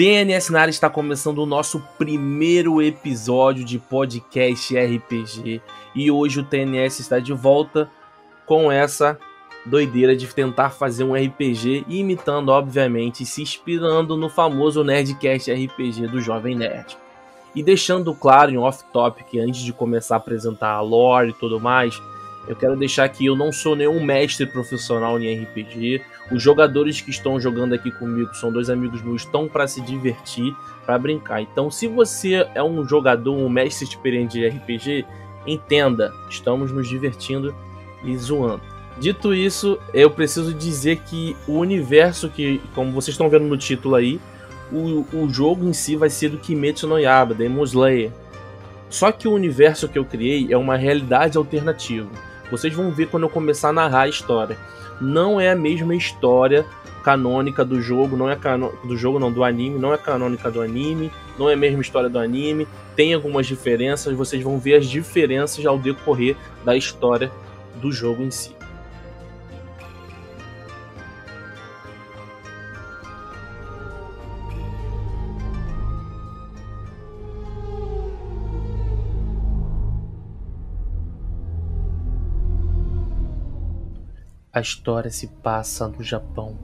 TNS na área está começando o nosso primeiro episódio de podcast RPG e hoje o TNS está de volta com essa doideira de tentar fazer um RPG imitando, obviamente, se inspirando no famoso Nerdcast RPG do Jovem Nerd. E deixando claro em off-topic, antes de começar a apresentar a lore e tudo mais, eu quero deixar que eu não sou nenhum mestre profissional em RPG. Os jogadores que estão jogando aqui comigo são dois amigos meus, estão para se divertir, para brincar. Então, se você é um jogador, um mestre experiente de RPG, entenda, estamos nos divertindo e zoando. Dito isso, eu preciso dizer que o universo que, como vocês estão vendo no título aí, o, o jogo em si vai ser do Kimetsu no Yaba, Demon Slayer. Só que o universo que eu criei é uma realidade alternativa. Vocês vão ver quando eu começar a narrar a história. Não é a mesma história canônica do jogo, não é do jogo não, do anime, não é canônica do anime, não é a mesma história do anime, tem algumas diferenças, vocês vão ver as diferenças ao decorrer da história do jogo em si. A história se passa no Japão,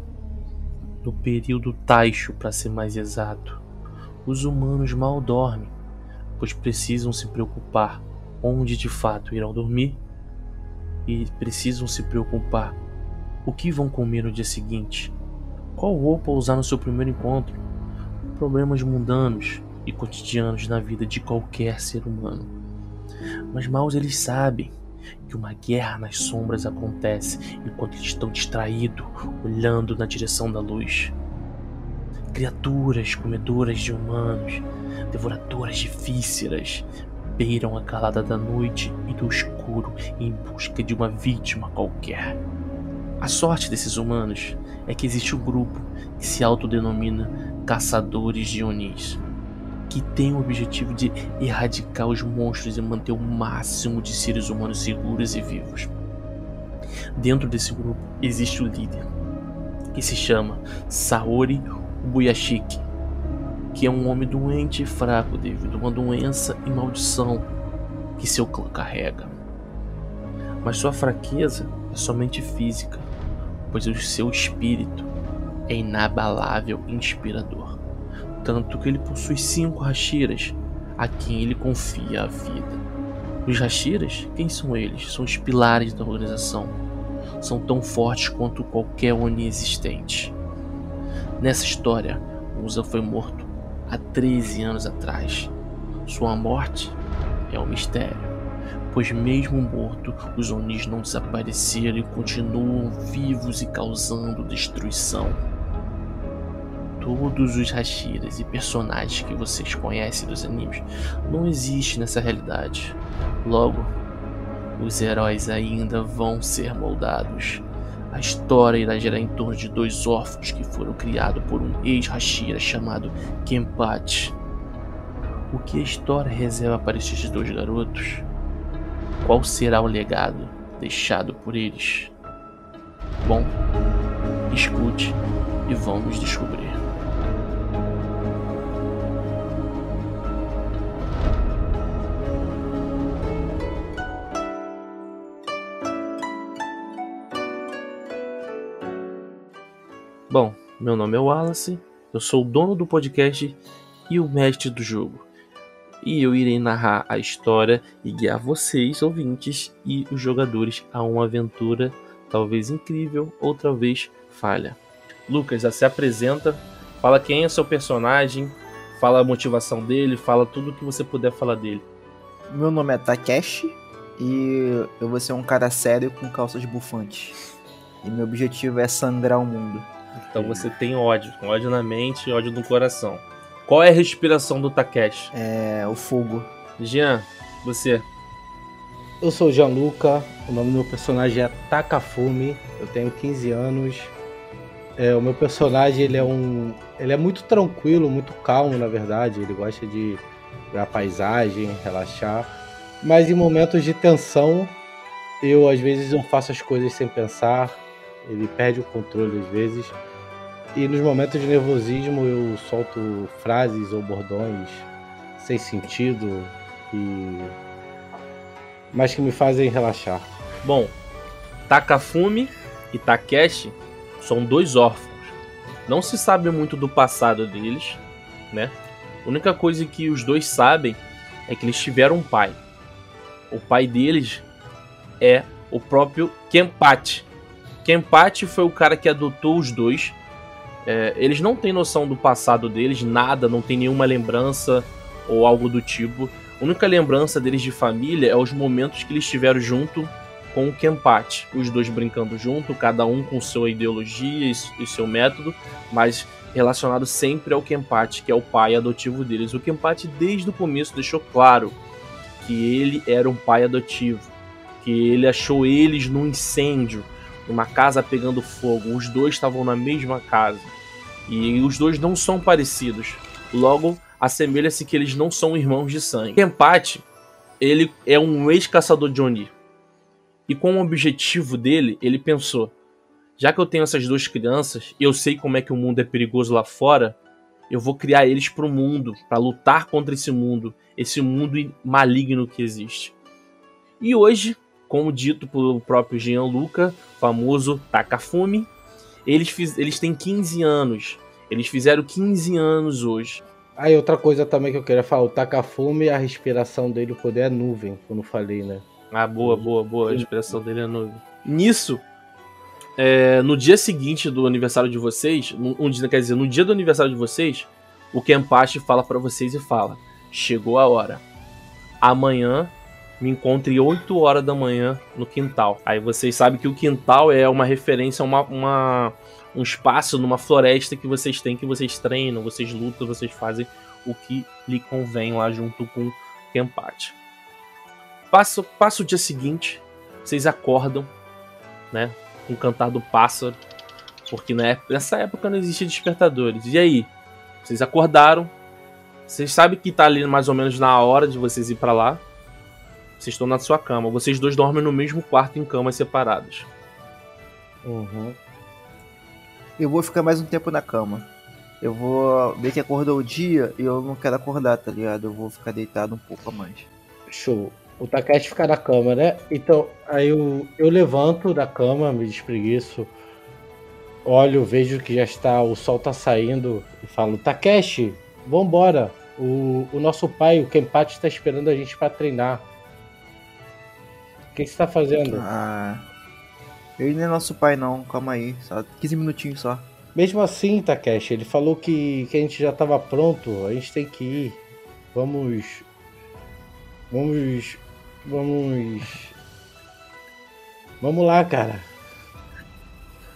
no período Taisho, para ser mais exato. Os humanos mal dormem, pois precisam se preocupar onde de fato irão dormir e precisam se preocupar o que vão comer no dia seguinte, qual roupa usar no seu primeiro encontro, problemas mundanos e cotidianos na vida de qualquer ser humano. Mas mal eles sabem que uma guerra nas sombras acontece enquanto eles estão distraídos, olhando na direção da luz. Criaturas comedoras de humanos, devoradoras de vísceras, beiram a calada da noite e do escuro em busca de uma vítima qualquer. A sorte desses humanos é que existe um grupo que se autodenomina Caçadores de Onis que tem o objetivo de erradicar os monstros e manter o máximo de seres humanos seguros e vivos. Dentro desse grupo existe o líder, que se chama Saori Ubuyashiki, que é um homem doente e fraco devido a uma doença e maldição que seu clã carrega. Mas sua fraqueza é somente física, pois o seu espírito é inabalável e inspirador tanto que ele possui cinco Hashiras, a quem ele confia a vida. Os Hashiras, quem são eles? São os pilares da organização. São tão fortes quanto qualquer Oni existente. Nessa história, Musa foi morto há 13 anos atrás. Sua morte é um mistério, pois mesmo morto, os Onis não desapareceram e continuam vivos e causando destruição todos os Hashiras e personagens que vocês conhecem dos animes não existem nessa realidade. Logo, os heróis ainda vão ser moldados. A história irá girar em torno de dois órfãos que foram criados por um ex-Hashira chamado Kenpachi. O que a história reserva para estes dois garotos? Qual será o legado deixado por eles? Bom, escute e vamos descobrir. Bom, meu nome é Wallace, eu sou o dono do podcast e o mestre do jogo. E eu irei narrar a história e guiar vocês, ouvintes e os jogadores a uma aventura talvez incrível ou talvez falha. Lucas, já se apresenta, fala quem é seu personagem, fala a motivação dele, fala tudo o que você puder falar dele. Meu nome é Takeshi e eu vou ser um cara sério com calças bufantes. E meu objetivo é sangrar o mundo. Então você tem ódio, ódio na mente e ódio no coração. Qual é a respiração do Takeshi? É o fogo. Jean, você. Eu sou o Gianluca, o nome do meu personagem é Takafumi, eu tenho 15 anos. É, o meu personagem ele é um. Ele é muito tranquilo, muito calmo, na verdade. Ele gosta de ver a paisagem, relaxar. Mas em momentos de tensão, eu às vezes não faço as coisas sem pensar. Ele perde o controle às vezes. E nos momentos de nervosismo eu solto frases ou bordões sem sentido e mas que me fazem relaxar. Bom, Takafumi e Takeshi são dois órfãos. Não se sabe muito do passado deles, né? A única coisa que os dois sabem é que eles tiveram um pai. O pai deles é o próprio Kenpachi. Kenpachi foi o cara que adotou os dois. É, eles não têm noção do passado deles, nada, não tem nenhuma lembrança ou algo do tipo. A única lembrança deles de família é os momentos que eles estiveram junto com o Kenpachi. Os dois brincando junto, cada um com sua ideologia e seu método, mas relacionado sempre ao Kenpachi, que é o pai adotivo deles. O Kenpachi, desde o começo, deixou claro que ele era um pai adotivo, que ele achou eles num incêndio, numa casa pegando fogo. Os dois estavam na mesma casa. E os dois não são parecidos. Logo, assemelha-se que eles não são irmãos de sangue. Kenpachi, ele é um ex-caçador de Oni. E com o objetivo dele, ele pensou: já que eu tenho essas duas crianças e eu sei como é que o mundo é perigoso lá fora, eu vou criar eles para o mundo, para lutar contra esse mundo, esse mundo maligno que existe. E hoje, como dito pelo próprio Gianluca, famoso Takafumi, eles, fiz, eles têm 15 anos. Eles fizeram 15 anos hoje. Aí outra coisa também que eu queria falar, o Takafumi, a respiração dele, o poder é nuvem, como eu falei, né? Ah, boa, boa, boa. A respiração dele é nuvem. Nisso, é, no dia seguinte do aniversário de vocês, um dia, quer dizer, no dia do aniversário de vocês, o Kenpachi fala para vocês e fala: Chegou a hora. Amanhã me encontre 8 horas da manhã no quintal. Aí vocês sabem que o quintal é uma referência a uma, uma um espaço numa floresta que vocês têm, que vocês treinam, vocês lutam, vocês fazem o que lhe convém lá junto com Kenpachi. Passa, o dia seguinte, vocês acordam, né? Com o cantar do pássaro, porque nessa época não existia despertadores. E aí? Vocês acordaram, vocês sabem que tá ali mais ou menos na hora de vocês ir para lá. Vocês estão na sua cama. Vocês dois dormem no mesmo quarto em camas separadas. Uhum. Eu vou ficar mais um tempo na cama. Eu vou ver que acordou o dia e eu não quero acordar, tá ligado? Eu vou ficar deitado um pouco a mais. Show. O Takeshi fica na cama, né? Então, aí eu, eu levanto da cama, me despreguiço, olho, vejo que já está, o sol tá saindo e falo, Takeshi, vambora. O, o nosso pai, o Kenpachi, está esperando a gente para treinar. O que, você está fazendo? Ah, ele não é nosso pai não, calma aí, só 15 minutinhos só. Mesmo assim, Takeshi, ele falou que, que a gente já estava pronto, a gente tem que ir. Vamos. Vamos. Vamos. Vamos lá, cara.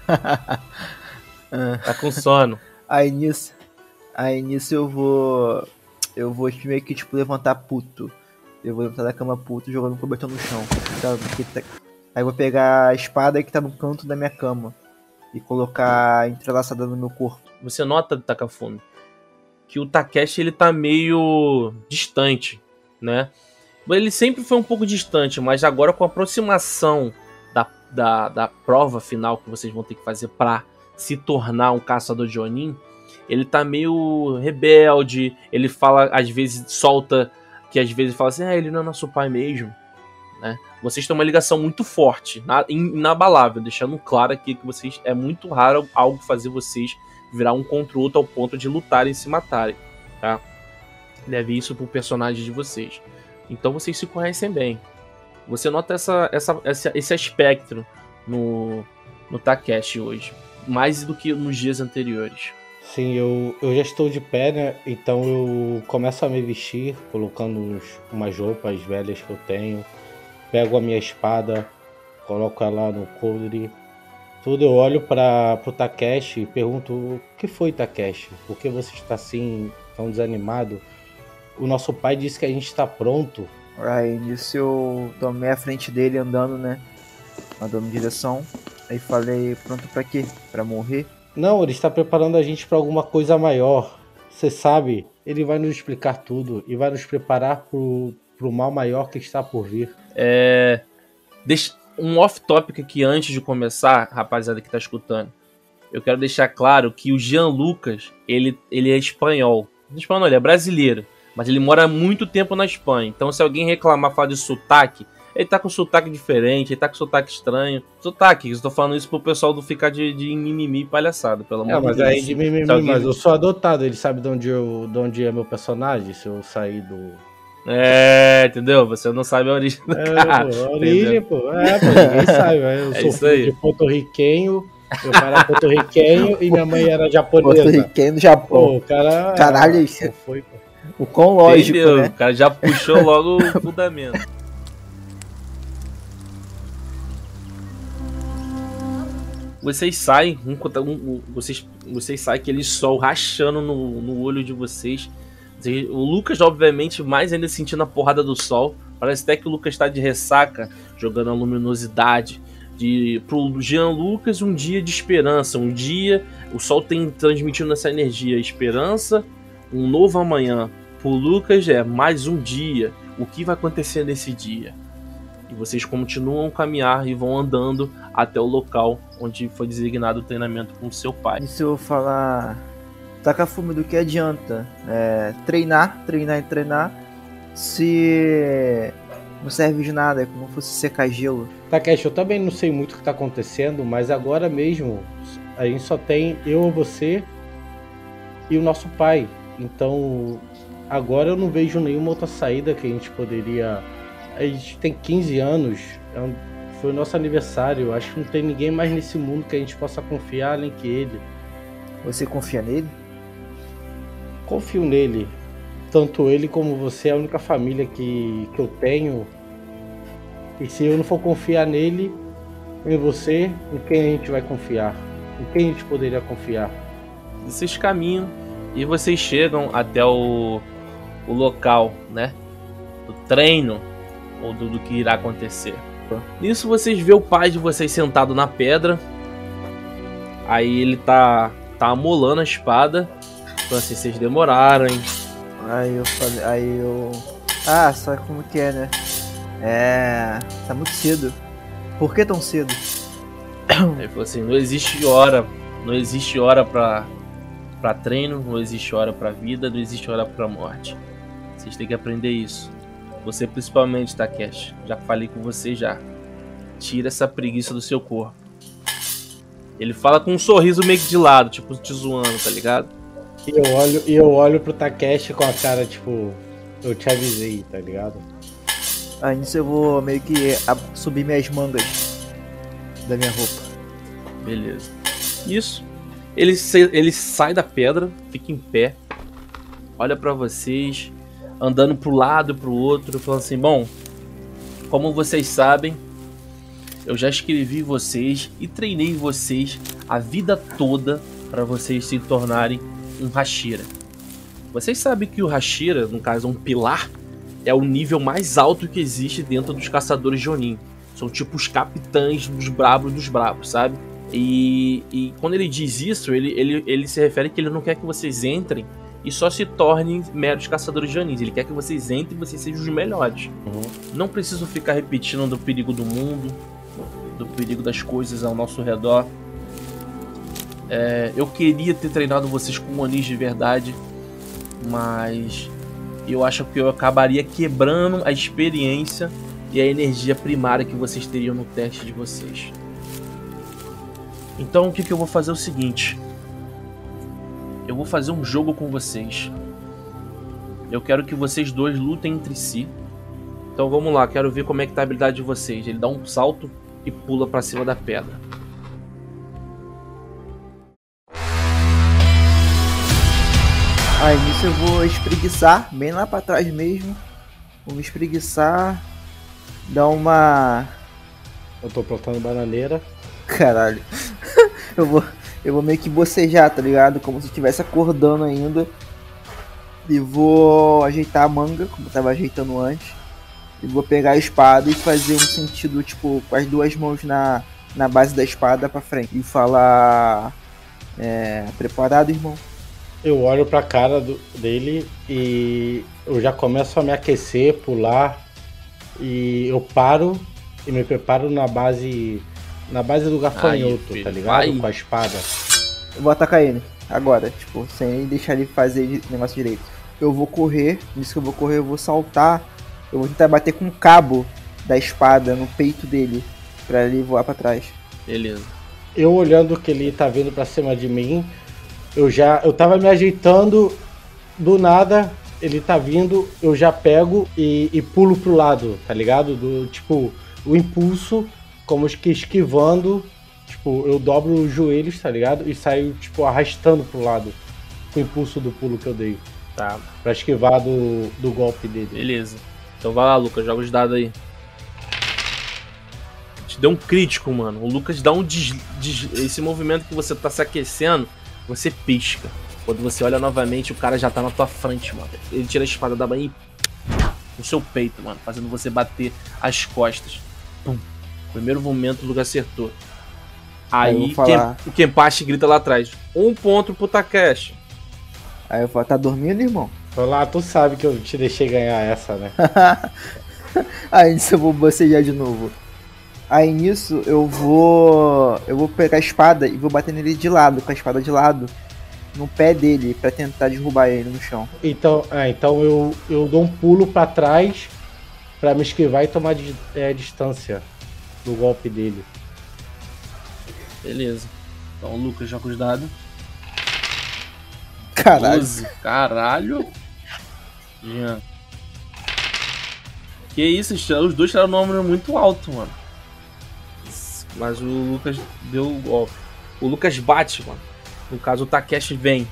tá com sono. Aí nisso. Aí nisso eu vou. Eu vou meio que tipo levantar puto. Eu vou levantar da cama puto jogando um cobertor no chão. Tá, tá... Aí vou pegar a espada que tá no canto da minha cama e colocar entrelaçada no meu corpo. Você nota, Takafumi, que o Takeshi ele tá meio distante, né? Ele sempre foi um pouco distante, mas agora com a aproximação da, da, da prova final que vocês vão ter que fazer para se tornar um caçador de Onin, ele tá meio rebelde, ele fala, às vezes solta, que às vezes fala assim, ah, ele não é nosso pai mesmo, né? Vocês têm uma ligação muito forte, inabalável, deixando claro aqui que vocês é muito raro algo fazer vocês virar um contra o outro ao ponto de lutarem e se matarem, tá? Leve isso pro personagem de vocês. Então vocês se conhecem bem. Você nota essa, essa, esse, esse aspecto no, no Takeshi hoje, mais do que nos dias anteriores. Sim, eu, eu já estou de pé, né? Então eu começo a me vestir, colocando uns, umas roupas velhas que eu tenho. Pego a minha espada, coloco ela no coldre. Tudo eu olho para o Takeshi e pergunto: O que foi, Takeshi? Por que você está assim, tão desanimado? O nosso pai disse que a gente está pronto. Aí nisso eu tomei a frente dele andando, né? Andando em direção. Aí falei: Pronto para quê? Para morrer? Não, ele está preparando a gente para alguma coisa maior. Você sabe, ele vai nos explicar tudo e vai nos preparar para o mal maior que está por vir. É. Um off-topic aqui antes de começar, rapaziada que está escutando. eu quero deixar claro que o Jean Lucas, ele, ele é espanhol. Não é espanhol, ele é brasileiro. Mas ele mora muito tempo na Espanha. Então, se alguém reclamar, falar de sotaque, ele tá com sotaque diferente, ele tá com sotaque estranho. Sotaque, eu tô falando isso pro pessoal do ficar de, de mimimi e palhaçada, pelo amor É, de mas Deus. aí de mimimi, alguém- mas eu sou adotado, ele sabe de onde, eu, de onde é meu personagem, se eu sair do. É, entendeu? Você não sabe a origem do É, cara. pô, a origem, pô. É, pô, ninguém sabe, velho. Eu É sou filho de porto-riquenho, meu pai era porto-riquenho e minha mãe era japonesa. Porto-riquenho do Japão. Pô, o cara. Caralho, isso- foi, pô. O quão lógico, Entendeu? né? O cara já puxou logo o fundamento. Vocês saem, um, um- vocês, vocês saem aquele sol rachando no, no olho de vocês. Vocês- O Lucas, obviamente, mais ainda sentindo a porrada do sol. Parece até que o Lucas está de ressaca, jogando a luminosidade. De, pro Jean Lucas, um dia de esperança. Um dia, o sol tem transmitindo essa energia, esperança, um novo amanhã. Pro Lucas é mais um dia. O que vai acontecer nesse dia? Vocês continuam a caminhar e vão andando até o local onde foi designado o treinamento com seu pai. E se eu falar. Taca fume do que adianta? É, treinar, treinar e treinar. Se não serve de nada, é como se fosse secar gelo. Takeshi, eu também não sei muito o que tá acontecendo, mas agora mesmo a gente só tem eu, você e o nosso pai. Então agora eu não vejo nenhuma outra saída que a gente poderia. A gente tem 15 anos, é um- foi o nosso aniversário. Acho que não tem ninguém mais nesse mundo que a gente possa confiar além que ele. Você confia nele? Confio nele. Tanto ele como você é a única família que, que eu tenho. E se eu não for confiar nele, em você, em quem a gente vai confiar? Em quem a gente poderia confiar? Vocês caminham e vocês chegam até o, o local, né? Do treino ou do, do que irá acontecer. Nisso vocês vê o pai de vocês sentado na pedra. Aí ele tá tá amolando a espada. Então assim, vocês demoraram, hein? Aí eu falei. Aí eu. Ah, sabe como que é, né? É. Tá muito cedo. Por que tão cedo? Ele falou assim: não existe hora, não existe hora pra, pra treino, não existe hora pra vida, não existe hora pra morte. Vocês têm que aprender isso. Você principalmente, Takeshi. Já falei com você já. Tira essa preguiça do seu corpo. Ele fala com um sorriso meio que de lado, tipo te zoando, tá ligado? E eu olho, e eu olho pro Takeshi com a cara, tipo, eu te avisei, tá ligado? Aí nisso eu vou meio que subir minhas mangas da minha roupa. Beleza. Isso. Ele, ele sai da pedra, fica em pé, olha pra vocês, andando pro lado pro outro, falando assim: Bom, como vocês sabem, eu já escrevi vocês e treinei vocês a vida toda para vocês se tornarem um Hashira. Vocês sabem que o Hashira, no caso um pilar, é o nível mais alto que existe dentro dos caçadores de. São tipo os capitães dos brabos dos brabos, sabe? E, e quando ele diz isso, ele, ele, ele se refere que ele não quer que vocês entrem e só se tornem meros caçadores de Onins. Ele quer que vocês entrem e vocês sejam os melhores. Não preciso ficar repetindo do perigo do mundo, do perigo das coisas ao nosso redor. É, eu queria ter treinado vocês com Onis de verdade, mas eu acho que eu acabaria quebrando a experiência e a energia primária que vocês teriam no teste de vocês. Então o que, que eu vou fazer é o seguinte. Vou fazer um jogo com vocês. Eu quero que vocês dois lutem entre si. Então vamos lá, quero ver como é que tá a habilidade de vocês. Ele dá um salto e pula pra cima da pedra. Aí nisso eu vou espreguiçar, bem lá pra trás mesmo. Vou me espreguiçar. Dar uma. Eu tô plantando bananeira. Caralho. eu vou. Eu vou meio que bocejar, tá ligado? Como se estivesse acordando ainda. E vou ajeitar a manga, como eu tava ajeitando antes. E vou pegar a espada e fazer um sentido, tipo, com as duas mãos na, na base da espada pra frente. E falar. É. Preparado, irmão? Eu olho pra cara do- dele e eu já começo a me aquecer, pular. E eu paro e me preparo na base. Na base do gafanhoto, filho, tá ligado? vai. Com a espada. Eu vou atacar ele. Agora, tipo, sem deixar ele fazer o negócio direito. Eu vou correr, nisso que eu vou correr, eu vou saltar. Eu vou tentar bater com o cabo da espada no peito dele. Pra ele voar pra trás. Beleza. Eu olhando que ele tá vindo pra cima de mim, eu já. Eu tava me ajeitando, do nada, ele tá vindo, eu já pego e, e pulo pro lado, tá ligado? Do tipo, o impulso, como que esquivando, tipo, eu dobro os joelhos, tá ligado? E saio, tipo, arrastando pro lado. Com o impulso do pulo que eu dei. Tá, Pra esquivar do, do golpe dele. beleza. Então vai lá, Lucas, joga os dados aí. Te deu um crítico, mano. O Lucas dá um des... des- Esse movimento que você tá se aquecendo, você pisca. Quando você olha novamente, o cara já tá na tua frente, mano. Ele tira a espada da banha e. no seu peito, mano. Fazendo você bater as costas. Pum. Primeiro momento, o Lucas acertou. Aí Aí. Ken- o Kenpachi grita lá atrás. Um ponto pro Takeshi. Aí eu falo, tá dormindo, irmão? Então lá, tu sabe que eu te deixei ganhar essa, né? Aí nisso eu vou bocejar de novo. Aí nisso eu vou. Eu vou pegar a espada e vou bater nele de lado, com a espada de lado, no pé dele, pra tentar derrubar ele no chão. Então, é, então eu, eu dou um pulo pra trás pra me esquivar e tomar di- é, distância do golpe dele. Beleza. Então o Lucas joga os dados. Caralho. 12. Caralho. Jean. Que isso, os os dois tiraram um número muito alto, mano. Mas o Lucas deu o golpe. O Lucas bate, mano. No caso, o Takeshi vem.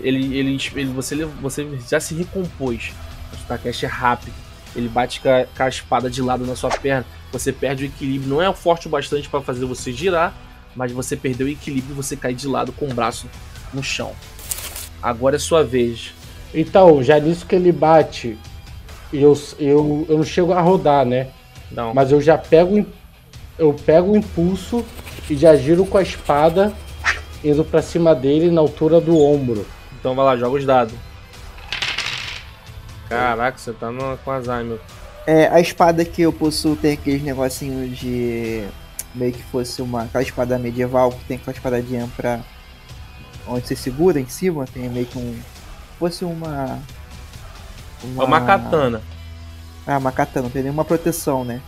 Ele, ele, ele, você, você já se recompôs. Mas o Takeshi é rápido. Ele bate com a, com a espada de lado na sua perna. Você perde o equilíbrio. Não é forte o bastante para fazer você girar. Mas você perdeu o equilíbrio e você cai de lado com o braço no chão. Agora é sua vez. Então, já nisso que ele bate, eu, eu, eu não chego a rodar, né? Não. Mas eu já pego, eu pego o impulso e já giro com a espada indo pra cima dele na altura do ombro. Então vai lá, joga os dados. Caraca, você tá no, com Alzheimer. É, a espada que eu possuo tem aqueles negocinhos de. meio que fosse uma. aquela espada medieval que tem aquela espadinha pra. onde você segura em cima, tem meio que um. fosse uma. É uma katana. Ah, uma katana, não tem nenhuma proteção, né?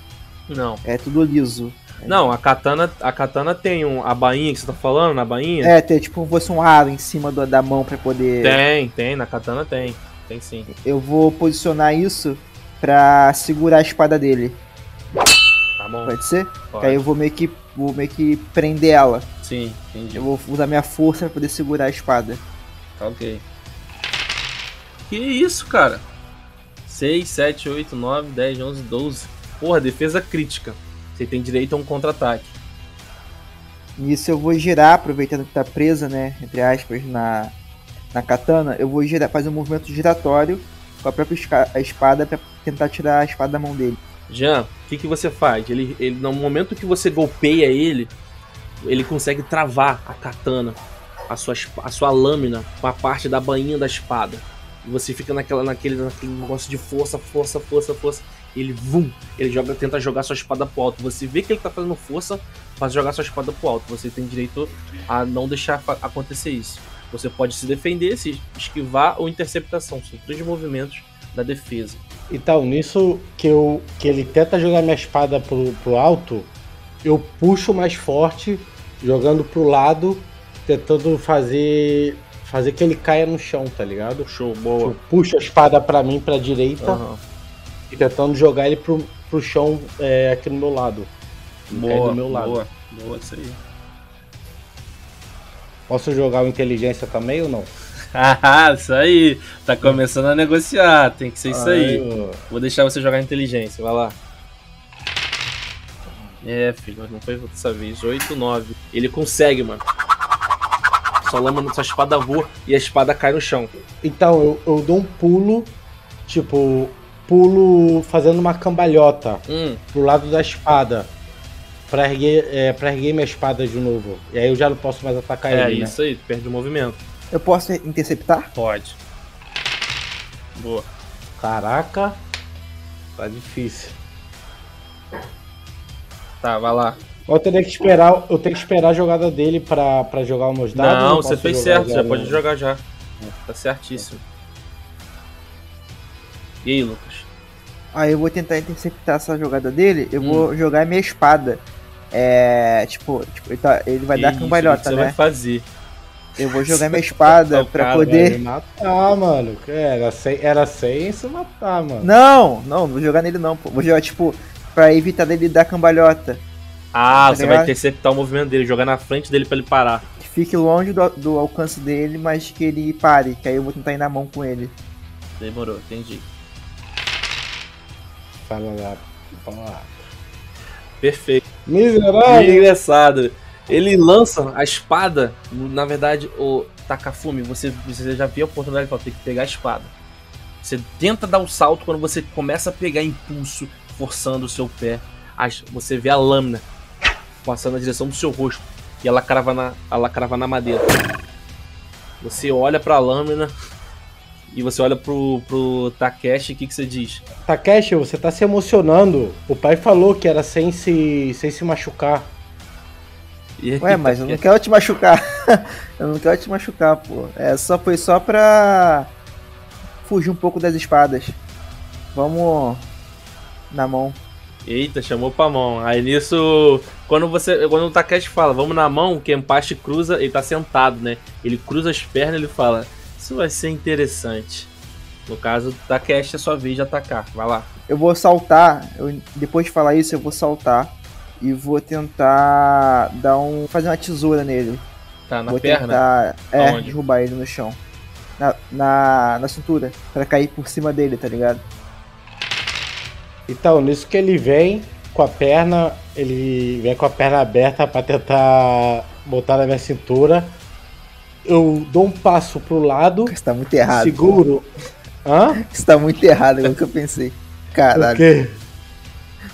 Não. É tudo liso. Não, a katana, a katana tem um, a bainha que você tá falando, na bainha? É, tem tipo fosse um aro em cima do- da mão pra poder. Tem, tem, na katana tem. Tem sim. Eu vou posicionar isso pra segurar a espada dele. Tá bom? Pode ser? Pode. Aí eu vou meio que. vou meio que prender ela. Sim, entendi. Eu vou usar minha força pra poder segurar a espada. Tá ok. Que isso, cara? 6, 7, 8, 9, 10, 11, 12. Porra, defesa crítica. Você tem direito a um contra-ataque. Nisso eu vou girar, aproveitando que tá presa, né? Entre aspas, na, na katana, eu vou girar, fazer um movimento giratório com a própria a espada pra tentar tirar a espada da mão dele. Jean, o que, que você faz? Ele, ele, no momento que você golpeia ele, ele consegue travar a katana, a sua, a sua lâmina, com a parte da bainha da espada. E você fica naquela, naquele, naquele negócio de força, força, força, força. Ele, vum, ele joga, tenta jogar sua espada pro alto. Você vê que ele tá fazendo força, faz jogar sua espada pro alto. Você tem direito a não deixar acontecer isso. Você pode se defender, se esquivar ou interceptação. São três movimentos da defesa. Então, nisso que, eu, que ele tenta jogar minha espada pro, pro alto, eu puxo mais forte, jogando pro lado, tentando fazer fazer que ele caia no chão, tá ligado? Show, boa. Eu puxo a espada pra mim, pra direita, Aham. e tentando jogar ele pro, pro chão é, aqui no meu lado. Boa, do meu lado. boa, boa, isso aí. Posso jogar o inteligência também ou não? Isso aí. Tá começando a negociar. Tem que ser isso aí. eu- Vou deixar você jogar inteligência. Vai lá. É, filho, não foi dessa vez. 8, 9. Ele consegue, mano. Sua lâmina, sua espada voa e a espada cai no chão. Então, eu, eu dou um pulo, tipo, pulo fazendo uma cambalhota Hum, pro lado da espada. Pra erguer, é, pra erguer minha espada de novo. E aí eu já não posso mais atacar é ele, né? isso aí. Tu perde o movimento. Eu posso interceptar? Pode. Boa. Caraca, tá difícil. Tá, vai lá. Eu tenho que esperar, eu tenho que esperar a jogada dele pra, pra jogar os meus dados. Não, você fez certo, já no- pode jogar já. Tá certíssimo. E aí, Lucas? Aí eu vou tentar interceptar essa jogada dele, eu Hum. vou jogar minha espada. É. Tipo, tipo, ele, tá- ele vai dar Isso, o que cambalhota, você né? vai fazer? Eu vou jogar minha espada pra cara, poder. me matar, mano. Era sem, era sem se matar, mano. Não, não, não vou jogar nele não, pô. Vou jogar, tipo, pra evitar dele dar cambalhota. Ah, Tá você ligado? vai interceptar o movimento dele, jogar na frente dele pra ele parar. Que fique longe do, do alcance dele, mas que ele pare. Que aí eu vou tentar ir na mão com ele. Demorou, entendi. Fala lá. Fala lá. Perfeito. Miserável. Engraçado. Ele lança a espada. Na verdade, o Takafumi, você, você já viu a oportunidade de falar, tem que pegar a espada. Você tenta dar o salto quando você começa a pegar impulso, forçando o seu pé. Você vê a lâmina passando na direção do seu rosto e ela crava na, ela crava na madeira. Você olha pra lâmina e você olha pro, pro Takeshi, o que, que você diz? Takeshi, você tá se emocionando. O pai falou que era sem se, sem se machucar. E aí, Ué, mas eu não quero te machucar. eu não quero te machucar, pô. É, só foi só pra fugir um pouco das espadas. Vamos na mão. Eita, chamou pra mão. Aí nisso, quando você, quando o Takeshi fala, vamos na mão, o Kenpachi cruza, ele tá sentado, né? Ele cruza as pernas e ele fala, isso vai ser interessante. No caso, o Takeshi é sua vez de atacar. Vai lá. Eu vou saltar. eu- depois de falar isso, eu vou saltar e vou tentar dar um fazer uma tesoura nele. Tá na vou perna? tentar é, Aonde? derrubar ele no chão. Na, na, na cintura, pra cair por cima dele, tá ligado? Então, nisso que ele vem com a perna, ele vem com a perna aberta pra tentar botar na minha cintura. Eu dou um passo pro lado, Isso tá muito errado. seguro. Hã? Isso tá muito errado, é o que eu pensei. O Caralho, quê?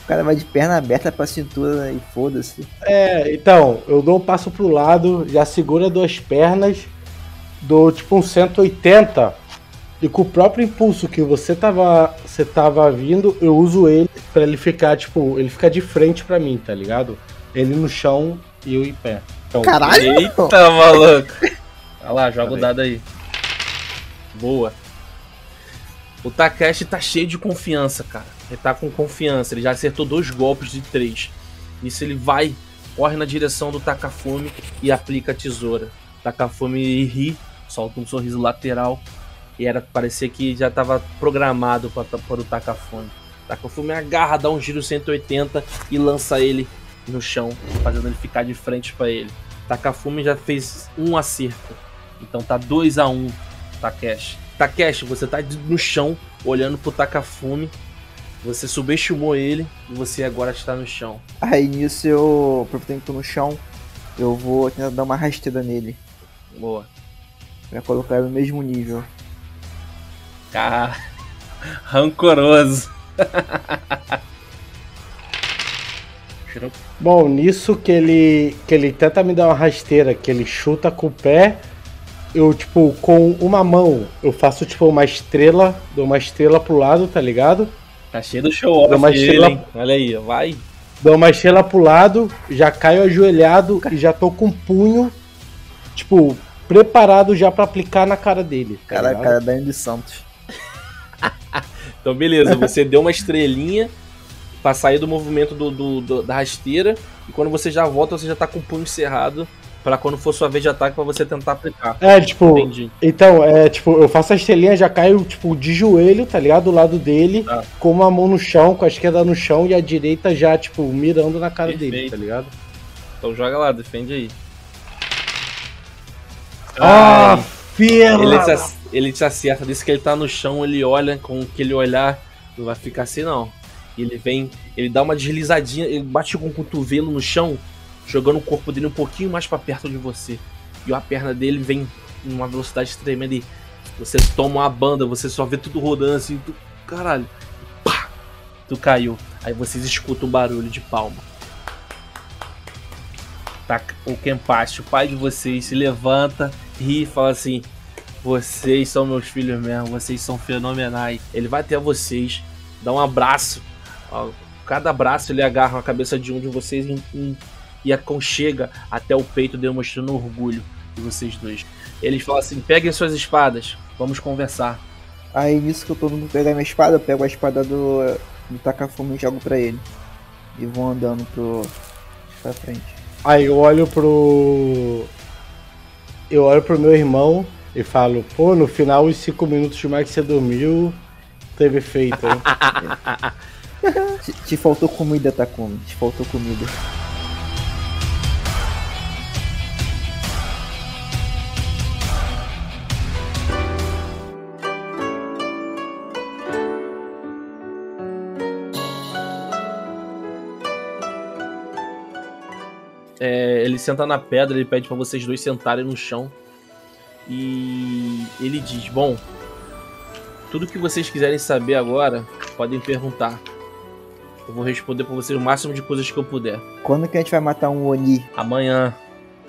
o cara vai de perna aberta pra cintura e foda-se. É, então, eu dou um passo pro lado, já segura duas pernas, dou tipo um 180 e com o próprio impulso que você tava, você tava vindo, eu uso ele pra ele ficar tipo, ele ficar de frente pra mim, tá ligado? Ele no chão e eu em pé. Então, Caralho! Eita, maluco. Vai lá, joga o Peraí. dado aí. Boa. O Takeshi tá cheio de confiança, cara. Ele tá com confiança. Ele já acertou dois golpes de três. Nisso ele vai, corre na direção do Takafumi e aplica a tesoura. Takafumi ri, solta um sorriso lateral. E era parecia que já tava programado para o Takafumi. Takafumi agarra, dá um giro 180 e lança ele no chão, fazendo ele ficar de frente para ele. Takafumi já fez um acerto. Então tá 2 a 1 um, Takeshi. Takeshi, você tá no chão, olhando pro Takafumi. Você subestimou ele e você agora está no chão. Aí nisso eu, aproveitando que tô no chão, eu vou tentar dar uma rasteira nele. Boa. Pra colocar ele no mesmo nível. Cara, rancoroso. Tirou- Bom, nisso que ele que ele tenta me dar uma rasteira, que ele chuta com o pé, eu tipo com uma mão, eu faço tipo uma estrela, dou uma estrela pro lado, tá ligado? Tá cheio do show off Dá uma ele, estrela- hein? Olha aí, vai. Dou uma estrela pro lado, já caio ajoelhado e já tô com o punho, tipo, preparado já pra aplicar na cara dele. tá Cara, ligado? cara da de Santos. Então, beleza, você deu uma estrelinha pra sair do movimento do, do- do- da rasteira. E quando você já volta, você já tá com o punho cerrado. Pra quando for sua vez de ataque, pra você tentar aplicar. É, tipo, Entendi. então, é, tipo, eu faço a estrelinha, já caio, tipo, de joelho, tá ligado? Do lado dele, Tá. com uma mão no chão, com a esquerda no chão e a direita já, tipo, mirando na cara dele, Perfeito. tá ligado? Então joga lá, defende aí. Ah, Ai, filha! ele, te, ele te acerta, disse que ele tá no chão, ele olha com aquele olhar, não vai ficar assim não. Ele vem, ele dá uma deslizadinha, ele bate com o cotovelo no chão, jogando o corpo dele um pouquinho mais pra perto de você. E a perna dele vem numa velocidade tremenda e você toma uma banda, você só vê tudo rodando assim, tu, caralho. Pá! Tu caiu. Aí vocês escutam um barulho de palma. Tá, o Kenpachi, o pai de vocês, se levanta, ri e fala assim: Vocês são meus filhos mesmo, vocês são fenomenais. Ele vai até vocês, dá um abraço. ó, cada abraço ele agarra a cabeça de um de vocês em- e aconchega até o peito, demonstrando orgulho de vocês dois. Eles falam assim: peguem suas espadas, vamos conversar. Aí nisso que eu tô indo pegar minha espada, eu pego a espada do, do Takafumi e jogo pra ele. E vou andando pro. pra frente. Aí eu olho pro. Eu olho pro meu irmão e falo, pô, no final os 5 minutos mais que você dormiu, teve feito, hein? te, te faltou comida, Takumi. Te faltou comida. Ele senta na pedra, ele pede para vocês dois sentarem no chão. E ele diz: Bom, tudo que vocês quiserem saber agora, podem perguntar. Eu vou responder para vocês o máximo de coisas que eu puder. Quando que a gente vai matar um Oni? Amanhã,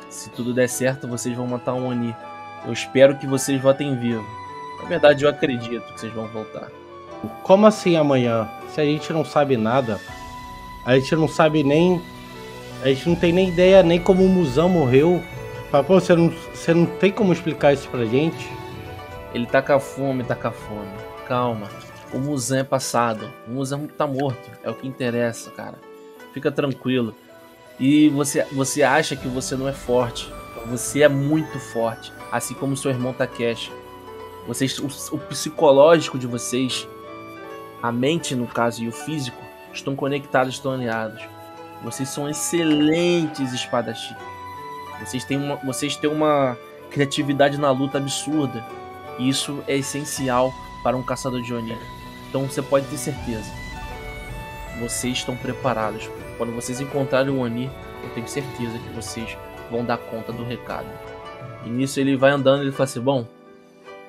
se tudo der certo, vocês vão matar um Oni. Eu espero que vocês votem vivo. Na verdade, eu acredito que vocês vão voltar. Como assim amanhã? Se a gente não sabe nada, a gente não sabe nem. A gente não tem nem ideia nem como o Musão morreu. Fala, Pô, você não, você não tem como explicar isso pra gente? Ele tá com fome, tá com fome. Calma. O Muzan é passado. O Muzan tá morto. É o que interessa, cara. Fica tranquilo. E você, você acha que você não é forte. Você é muito forte. Assim como seu irmão Takeshi. Vocês, o, o psicológico de vocês, a mente no caso e o físico, estão conectados, estão alinhados. Vocês são excelentes espadachim. Vocês têm uma, vocês têm uma criatividade na luta absurda. E isso é essencial para um caçador de Oni. Então você pode ter certeza. Vocês estão preparados. Quando vocês encontrarem o Oni, eu tenho certeza que vocês vão dar conta do recado. E nisso ele vai andando e ele fala assim: Bom,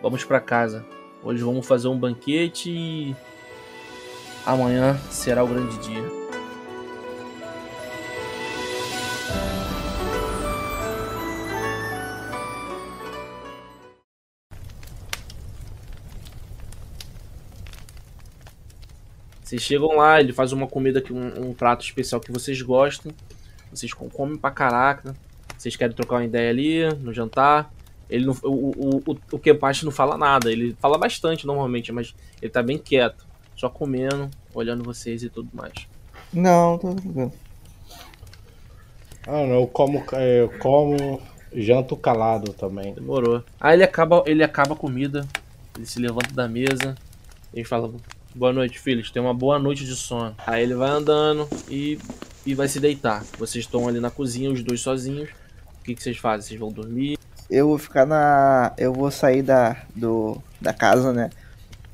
vamos para casa. Hoje vamos fazer um banquete e amanhã será o grande dia. Vocês chegam lá, ele faz uma comida, que um, um prato especial que vocês gostam. Vocês comem pra caraca. Vocês querem trocar uma ideia ali no jantar. Ele não, o, o, o, o Kempachi não fala nada. Ele fala bastante normalmente, mas ele tá bem quieto. Só comendo, olhando vocês e tudo mais. Não, tô tranquilo. Ah, não, eu como, eu como janto calado também. Demorou. Aí ele acaba, ele acaba a comida. Ele se levanta da mesa. Ele fala: Boa noite, filhos. Tenha uma boa noite de sono. Aí ele vai andando e, e vai se deitar. Vocês estão ali na cozinha, os dois sozinhos. O que, que vocês fazem? Vocês vão dormir? Eu vou ficar na. Eu vou sair da, do, da casa, né?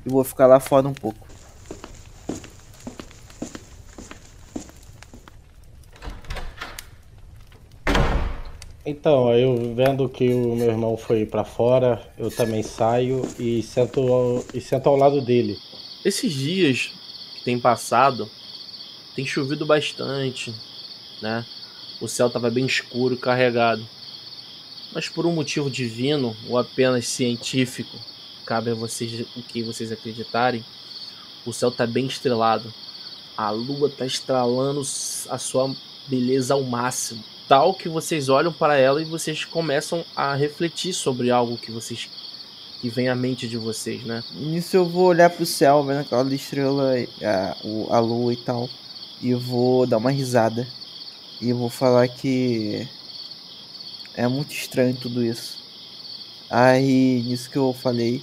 E vou ficar lá fora um pouco. Então, eu vendo que o meu irmão foi pra fora, eu também saio e sento, ao- e sento ao lado dele. Esses dias que tem passado, tem chovido bastante, né? O céu estava bem escuro e carregado. Mas por um motivo divino ou apenas científico, cabe a vocês o que vocês acreditarem, o céu está bem estrelado. A lua está estralando a sua beleza ao máximo. Tal que vocês olham para ela e vocês começam a refletir sobre algo que vocês que vem à mente de vocês, né? Nisso eu vou olhar pro céu, vendo aquela estrela, a, a lua e tal. E vou dar uma risada. E vou falar que é muito estranho tudo isso. Aí, nisso que eu falei,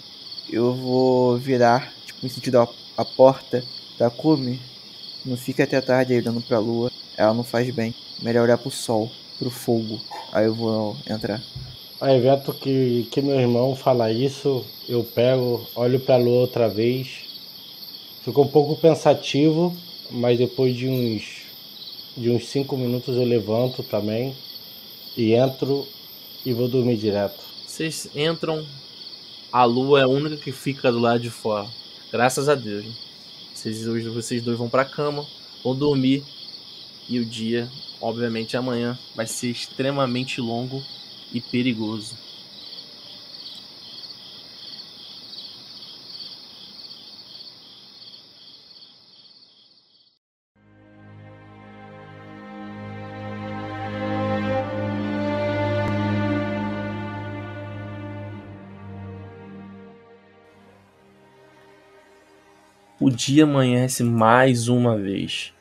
eu vou virar, tipo, em sentido a, a porta da Kumi. Não fica até tarde aí olhando pra lua. Ela não faz bem. Melhor olhar pro sol, pro fogo. Aí eu vou entrar. Aí, evento que, que meu irmão fala isso, eu pego, olho pra lua outra vez, fico um pouco pensativo, mas depois de uns de uns cinco minutos eu levanto também e entro e vou dormir direto. Vocês entram, a lua é a única que fica do lado de fora. Graças a Deus. Vocês, hoje vocês dois vão cama, vão dormir. E o dia, obviamente, amanhã vai ser extremamente longo e perigoso o dia amanhece mais uma vez.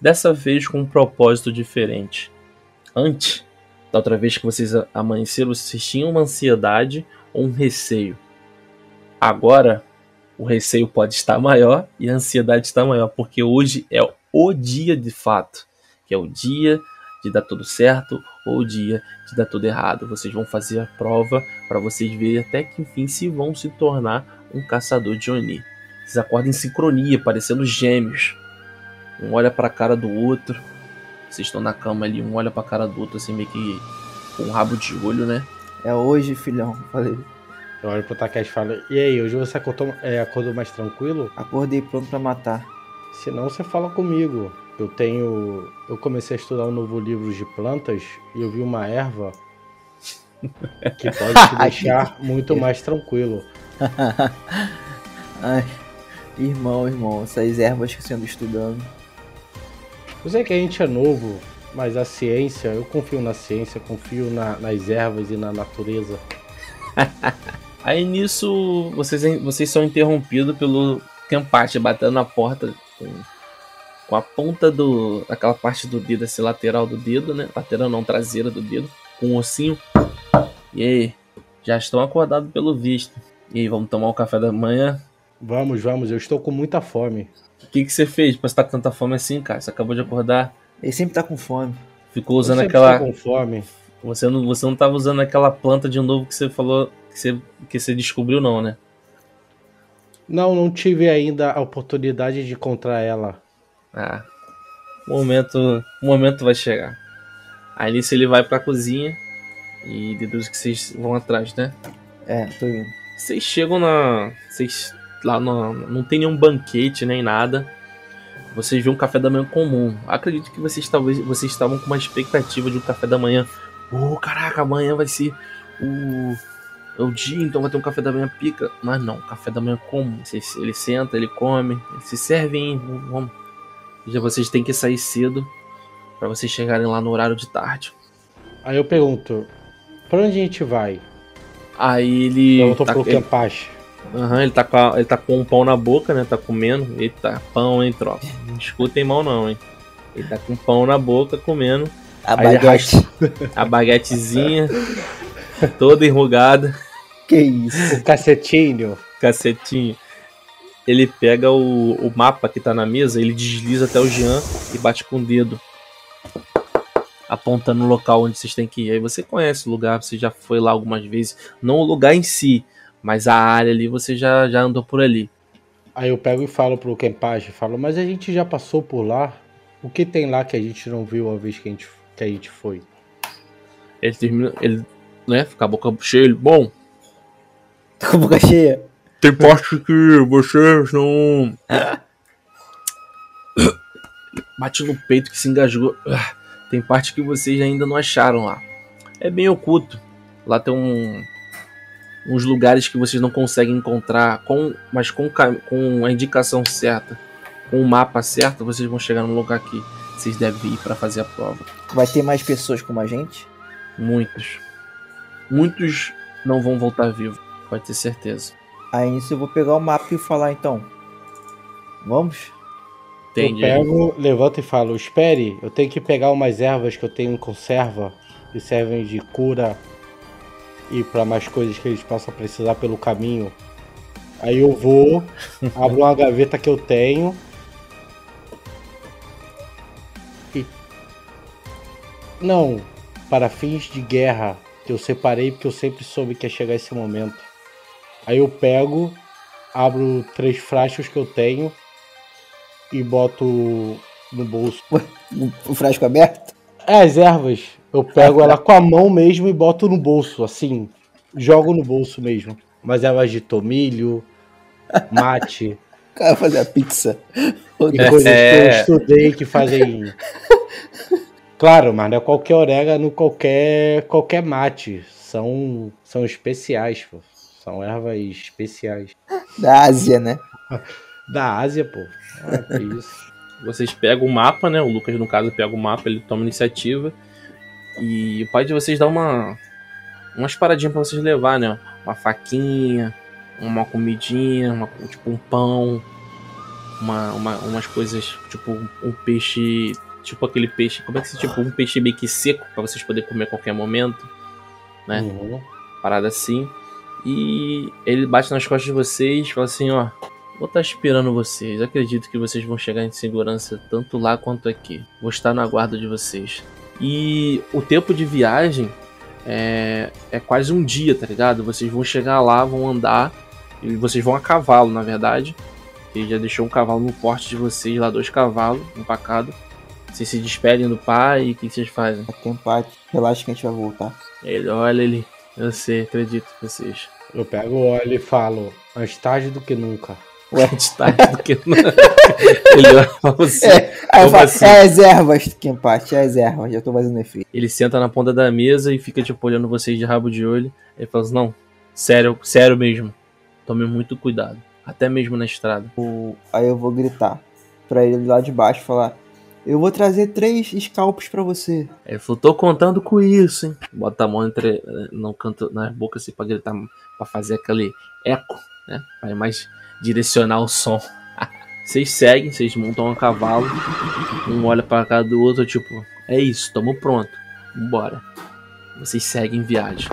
Dessa vez com um propósito diferente. Antes, da outra vez que vocês amanheceram, vocês tinham uma ansiedade ou um receio. Agora, o receio pode estar maior e a ansiedade está maior, porque hoje é o dia de fato, que é o dia de dar tudo certo ou o dia de dar tudo errado. Vocês vão fazer a prova para vocês verem até que enfim se vão se tornar um caçador de Oni. Vocês acordam em sincronia, parecendo gêmeos. Um olha para a cara do outro. Vocês estão na cama ali, um olha para a cara do outro assim meio que com um rabo de olho, né? É hoje, filhão, falei. Eu olho pro Takeshi e falo, e aí, hoje você acordou, é, acordou mais tranquilo? Acordei pronto para matar. Se não, você fala comigo. Eu tenho. Eu comecei a estudar um novo livro de plantas e eu vi uma erva que pode te deixar muito mais tranquilo. Ai, irmão, irmão, essas ervas que você anda estudando. Eu sei que a gente é novo, mas a ciência, eu confio na ciência, confio na, nas ervas e na natureza. Aí nisso, vocês, vocês são interrompidos pelo Kenpachi batendo na porta com, com a ponta do. aquela parte do dedo, esse lateral do dedo, né? Lateral não, traseira do dedo, com o um ossinho. E aí, já estão acordados pelo visto. E aí, vamos tomar o café da manhã? Vamos, vamos, eu estou com muita fome. O que, que você fez pra estar com tanta fome assim, cara? Você acabou de acordar. Ele sempre tá com fome. Ficou usando aquela. com fome. Você não, você não tava usando aquela planta de novo que você falou que você, que você descobriu, não, né? Não, não tive ainda a oportunidade de encontrar ela. Ah. O momento, o momento vai chegar. Aí nisso ele vai pra cozinha e deduz que vocês vão atrás, né? É, tô indo. Vocês chegam na. Vocês lá no, não tem nenhum banquete nem nada. Vocês vêem um café da manhã comum. Acredito que vocês talvez vocês estavam com uma expectativa de um café da manhã. Oh, caraca, amanhã vai ser o, o dia, então vai ter um café da manhã pica. Mas não, café da manhã comum. Ele senta, ele come, ele se serve, hein? Vamos. Já vocês têm que sair cedo para vocês chegarem lá no horário de tarde. Aí eu pergunto, pra onde a gente vai? Aí ele. Eu tô tá, pro ele, Campache. Aham, ele tá, com a- ele tá com um pão na boca, né? Tá comendo. Eita, pão, hein, tropa. Não escutem mal, não, hein? Ele tá com pão na boca, comendo. A Aí baguete. A baguetezinha, toda enrugada, Que isso? O cacetinho. cacetinho. Ele pega o, o mapa que tá na mesa, ele desliza até o Jean e bate com o dedo. Apontando o local onde vocês têm que ir. Aí você conhece o lugar, você já foi lá algumas vezes. Não o lugar em si, mas a área ali você já, já andou por ali. Aí eu pego e falo pro Campache, falo, mas a gente já passou por lá. O que tem lá que a gente não viu a vez que a gente, que a gente foi? Ele termina, ele, né, fica a boca cheia. Ele, Bom, Tô com a boca cheia. tem parte que vocês não. Bate no peito que se engasgou. Ah, Tem parte que vocês ainda não acharam lá. É bem oculto. Lá tem um, uns lugares que vocês não conseguem encontrar, com, mas com, com a indicação certa, com o mapa certo, vocês vão chegar no lugar que vocês devem ir para fazer a prova. Vai ter mais pessoas como a gente? Muitos. Muitos não vão voltar vivos, pode ter certeza. Aí nisso eu vou pegar o mapa e falar então. Vamos? Entende? Eu pego, levanto e falo, espere, eu tenho que pegar umas ervas que eu tenho em conserva, que servem de cura e para mais coisas que eles possam precisar pelo caminho. Aí eu vou, abro uma gaveta que eu tenho. E. Não, para fins de guerra, que eu separei porque eu sempre soube que ia chegar esse momento. Aí eu pego, abro três frascos que eu tenho e boto no bolso. O, o frasco aberto? É, as ervas, eu pego ela com a mão mesmo e boto no bolso, assim. Jogo no bolso mesmo. Umas ervas de tomilho, mate O cara fazer a pizza. e coisas que eu estudei que fazem. Claro, mas não é qualquer orégano, qualquer, qualquer mate. São, são especiais, pô. São ervas especiais. Da Ásia, né? Da Ásia, pô. Ah, que isso. Vocês pegam o mapa, né? O Lucas, no caso, pega o mapa, ele toma iniciativa. E o pai de vocês dá uma. umas paradinhas pra vocês levar, né? Uma faquinha, uma comidinha, uma- tipo um pão. uma, uma- umas coisas, tipo um peixe, tipo aquele peixe, como é que se tipo um peixe meio que seco pra vocês poderem comer a qualquer momento, né? Uhum. parada assim. E ele bate nas costas de vocês e fala assim, ó, vou estar esperando vocês. Acredito que vocês vão chegar em segurança tanto lá quanto aqui. Vou estar no aguardo de vocês. E o tempo de viagem é, é quase um dia, tá ligado? Vocês vão chegar lá, vão andar e vocês vão a cavalo, na verdade. Ele já deixou um cavalo no porte de vocês, lá dois cavalos, empacado. Vocês se despedem do pai e o que vocês fazem? Tem paz. Relaxa que a gente vai voltar. Ele olha ele, eu sei, acredito em vocês. Eu pego o óleo e falo, mais tarde do que nunca. Ué, de tarde do que não. Ele olha pra você. É, eu falo, assim? é as ervas, Kenpachi, é as ervas, já tô fazendo efeito. Ele senta na ponta da mesa e fica, tipo, olhando vocês de rabo de olho. Ele fala assim, não, sério, sério mesmo. Tome muito cuidado. Até mesmo na estrada. O- Aí eu vou gritar pra ele lá de baixo, falar, eu vou trazer três scalpos pra você. Ele falou, tô contando com isso, hein? Bota a mão entre, no canto, na boca assim pra gritar, pra fazer aquele eco, né? Pra mais direcionar o som. Vocês seguem, vocês montam um cavalo, um olha pra cara do outro, tipo, é isso, tamo pronto, vambora. Vocês seguem viagem.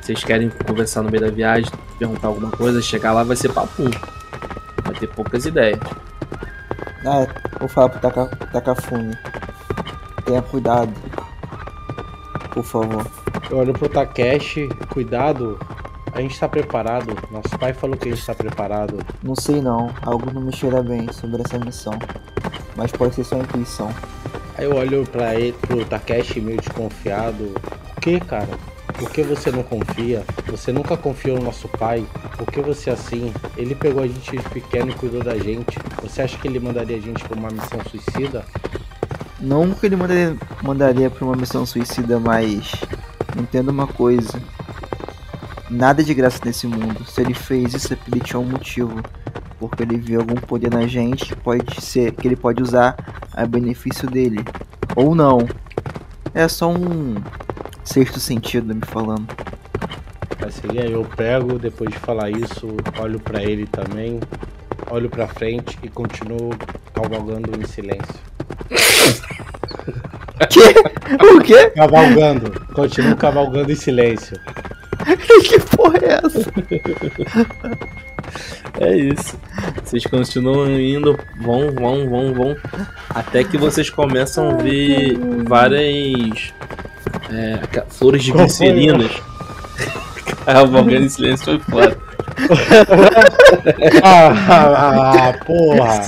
Vocês querem conversar no meio da viagem, perguntar alguma coisa, chegar lá vai ser papum. Vai ter poucas ideias. Ah, vou falar pro Taka, Takafune. Tenha cuidado. Por favor. Eu olho pro Takeshi, cuidado, a gente tá preparado. Nosso pai falou que a gente tá preparado. Não sei não, algo não me cheira bem sobre essa missão. Mas pode ser só intuição. Aí eu olho pra ele, pro Takeshi meio desconfiado. Por que, cara? Por que você não confia? Você nunca confiou no nosso pai? Por que você é assim? Ele pegou a gente de pequeno e cuidou da gente. Você acha que ele mandaria a gente pra uma missão suicida? Não que ele mandaria, mandaria pra uma missão suicida, mas. Entenda uma coisa. Nada é de graça nesse mundo. Se ele fez isso é porque ele tinha um motivo. Porque ele viu algum poder na gente que pode ser. que ele pode usar a benefício dele. Ou não. É só um sexto sentido me falando. Assim, aí eu pego, depois de falar isso, olho pra ele também, olho pra frente e continuo cavalgando em silêncio. Que? O quê? Cavalgando, continuo cavalgando em silêncio. que porra é essa? É isso. Vocês continuam indo, vão, vão, vão, vão. Até que vocês começam a ver várias é, flores de glicerinas. Ah, o Morgano em silêncio foi foda. Ah, ah, ah, porra!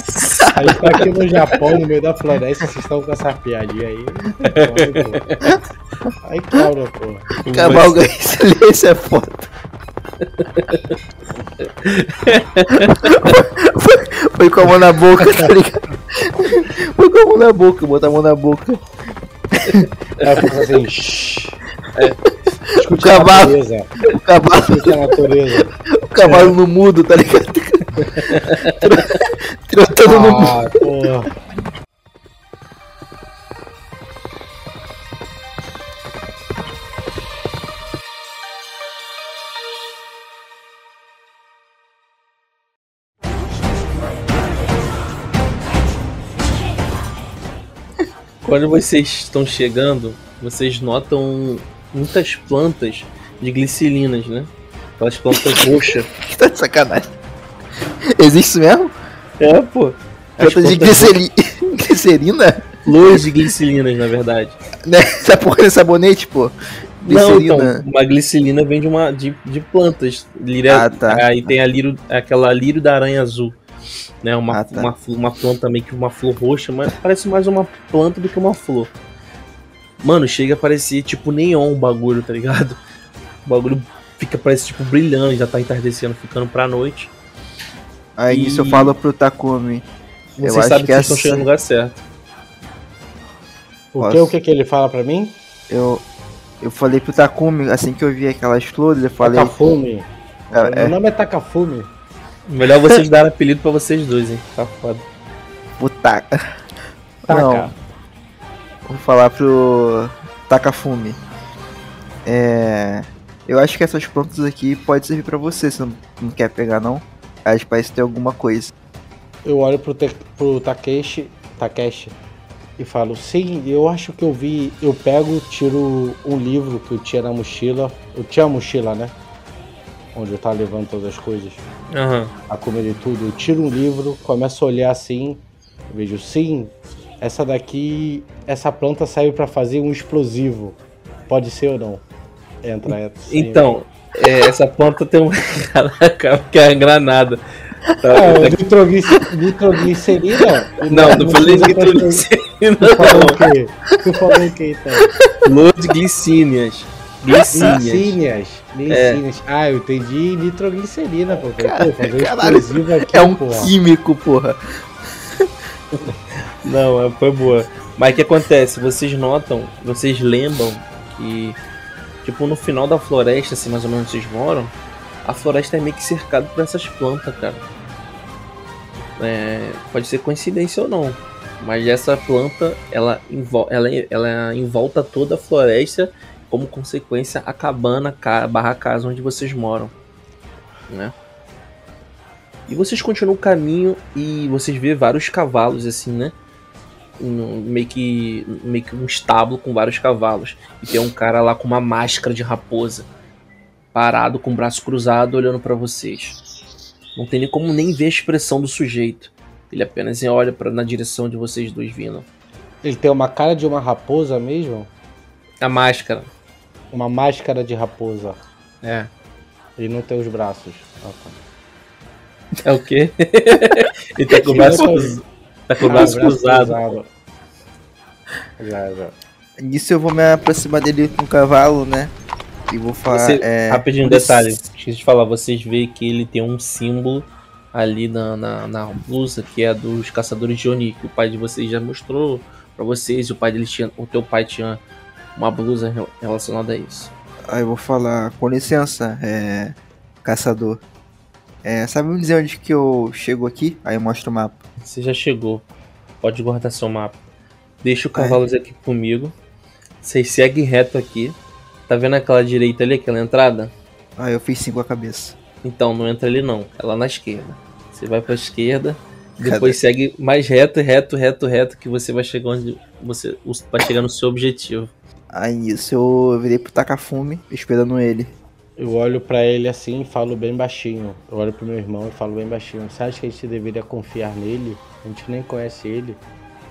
A gente tá aqui no Japão, no meio da floresta, vocês estão com essa piadinha aí. Pô. Aí calma, porra. Cavalga em silêncio é foda. foi, foi com a mão na boca, tá ligado? Foi com a mão na boca, botar a mão na boca. Ela fica assim, shhh. Escute O cavalo. O cavalo, a natureza. o cavalo no mudo, tá ligado? Trotando no mudo. Ah, porra. Quando vocês estão chegando, vocês notam muitas plantas de glicilinas, né? Aquelas plantas roxas. Tá de sacanagem. Existe isso mesmo? É, pô. As Planta de plantas gliceri... glicerina? Flores de glicilinas, na verdade. Né? Essa porra é sabonete, pô. Não, Glicerina. então, uma glicilina vem de uma de, de plantas. Líria, Ah, tá. Aí tem a lírio, aquela lírio da aranha azul. Né, uma, Ah, tá. uma, uma planta meio que uma flor roxa, mas parece mais uma planta do que uma flor. Mano, chega a parecer tipo neon o bagulho, tá ligado? O bagulho fica, parece tipo brilhando, já tá entardecendo, ficando pra noite. Aí E- nisso eu falo pro Takumi. Eu Vocês acho sabem que que, vocês estão essa- chegando no lugar certo. O que, o que que ele fala pra mim? Eu, eu falei pro Takumi, assim que eu vi aquelas flores, eu falei. Takafume. É, Meu nome é Takafume. Melhor vocês darem apelido pra vocês dois, hein? Tá foda. pro Taka. Taka. Não. Vou falar pro Takafumi. É. Eu acho que essas plantas aqui pode servir pra você, se não, não quer pegar não. Elas parecem ter alguma coisa. eu olho pro, te, pro Takeshi, Takeshi e falo, sim, eu acho que eu vi. Eu pego, tiro um livro que eu tinha na mochila. Eu tinha a mochila, né? Onde eu tava levando todas as coisas. Aham. A comida e tudo. Eu tiro um livro, começo a olhar assim, vejo, sim, essa daqui. Essa planta serve para fazer um explosivo. Pode ser ou não? Entra, entra. sim. Então, é, essa planta tem um. Caraca, que é a granada. Tá, Ah, tá- nitroglic- nitroglicerina? Não, não falei precisa nitroglicerina, Tu falou não. o quê? Tu falou o quê, então? De glicínias. Glicínias. Glicínias. Glicínias. Ah, eu entendi nitroglicerina, pô. Cara, pô, fazer um caralho, explosivo aqui, É um pô. químico, porra. Não, é- foi boa. Mas o que acontece? Vocês notam, vocês lembram que, tipo, no final da floresta, assim, mais ou menos vocês moram, a floresta é meio que cercada por essas plantas, cara. É, pode ser coincidência ou não. Mas essa planta, ela, ela, ela envolta toda a floresta, como consequência, a cabana ca- barra casa onde vocês moram. Né? E vocês continuam o caminho e vocês vê vários cavalos, assim, né? Um- meio, que, meio que um estábulo com vários cavalos. E tem um cara lá com uma máscara de raposa, parado com o braço cruzado, olhando pra vocês. Não tem nem como nem ver a expressão do sujeito. Ele apenas olha pra, na direção de vocês dois vindo. Ele tem uma cara de uma raposa mesmo? A máscara. Uma máscara de raposa. É. Ele não tem os braços. Ah, tá. É o quê? Ele tá com o braço, cruz- tá com o Ah, braço cruzado. Já, já. Nisso eu vou me aproximar dele com o cavalo, né? E vou falar. Você- é, Rapidinho, um detalhe. isso- Esqueci de falar, vocês veem que ele tem um símbolo ali na, na, na blusa, que é dos caçadores de Oni, que o pai de vocês já mostrou pra vocês, e o pai dele tinha. O teu pai tinha uma blusa rel- relacionada a isso. Aí eu vou falar, com licença, é. Caçador. É, sabe me dizer onde que eu chego aqui? Aí eu mostro o mapa. Você já chegou. Pode guardar seu mapa. Deixa o cavalo aqui comigo. Vocês seguem reto aqui. Tá vendo aquela direita ali, aquela entrada? Aí eu fiz cinco a cabeça. Então, não entra ali não. É lá na esquerda. Você vai pra esquerda. Depois segue mais reto, reto, reto, reto, que você vai chegar onde você vai chegar no seu objetivo. Aí nisso eu virei pro Takafume, esperando ele. Eu olho pra ele assim e falo bem baixinho. Eu olho pro meu irmão e falo bem baixinho. Você acha que a gente deveria confiar nele? A gente nem conhece ele.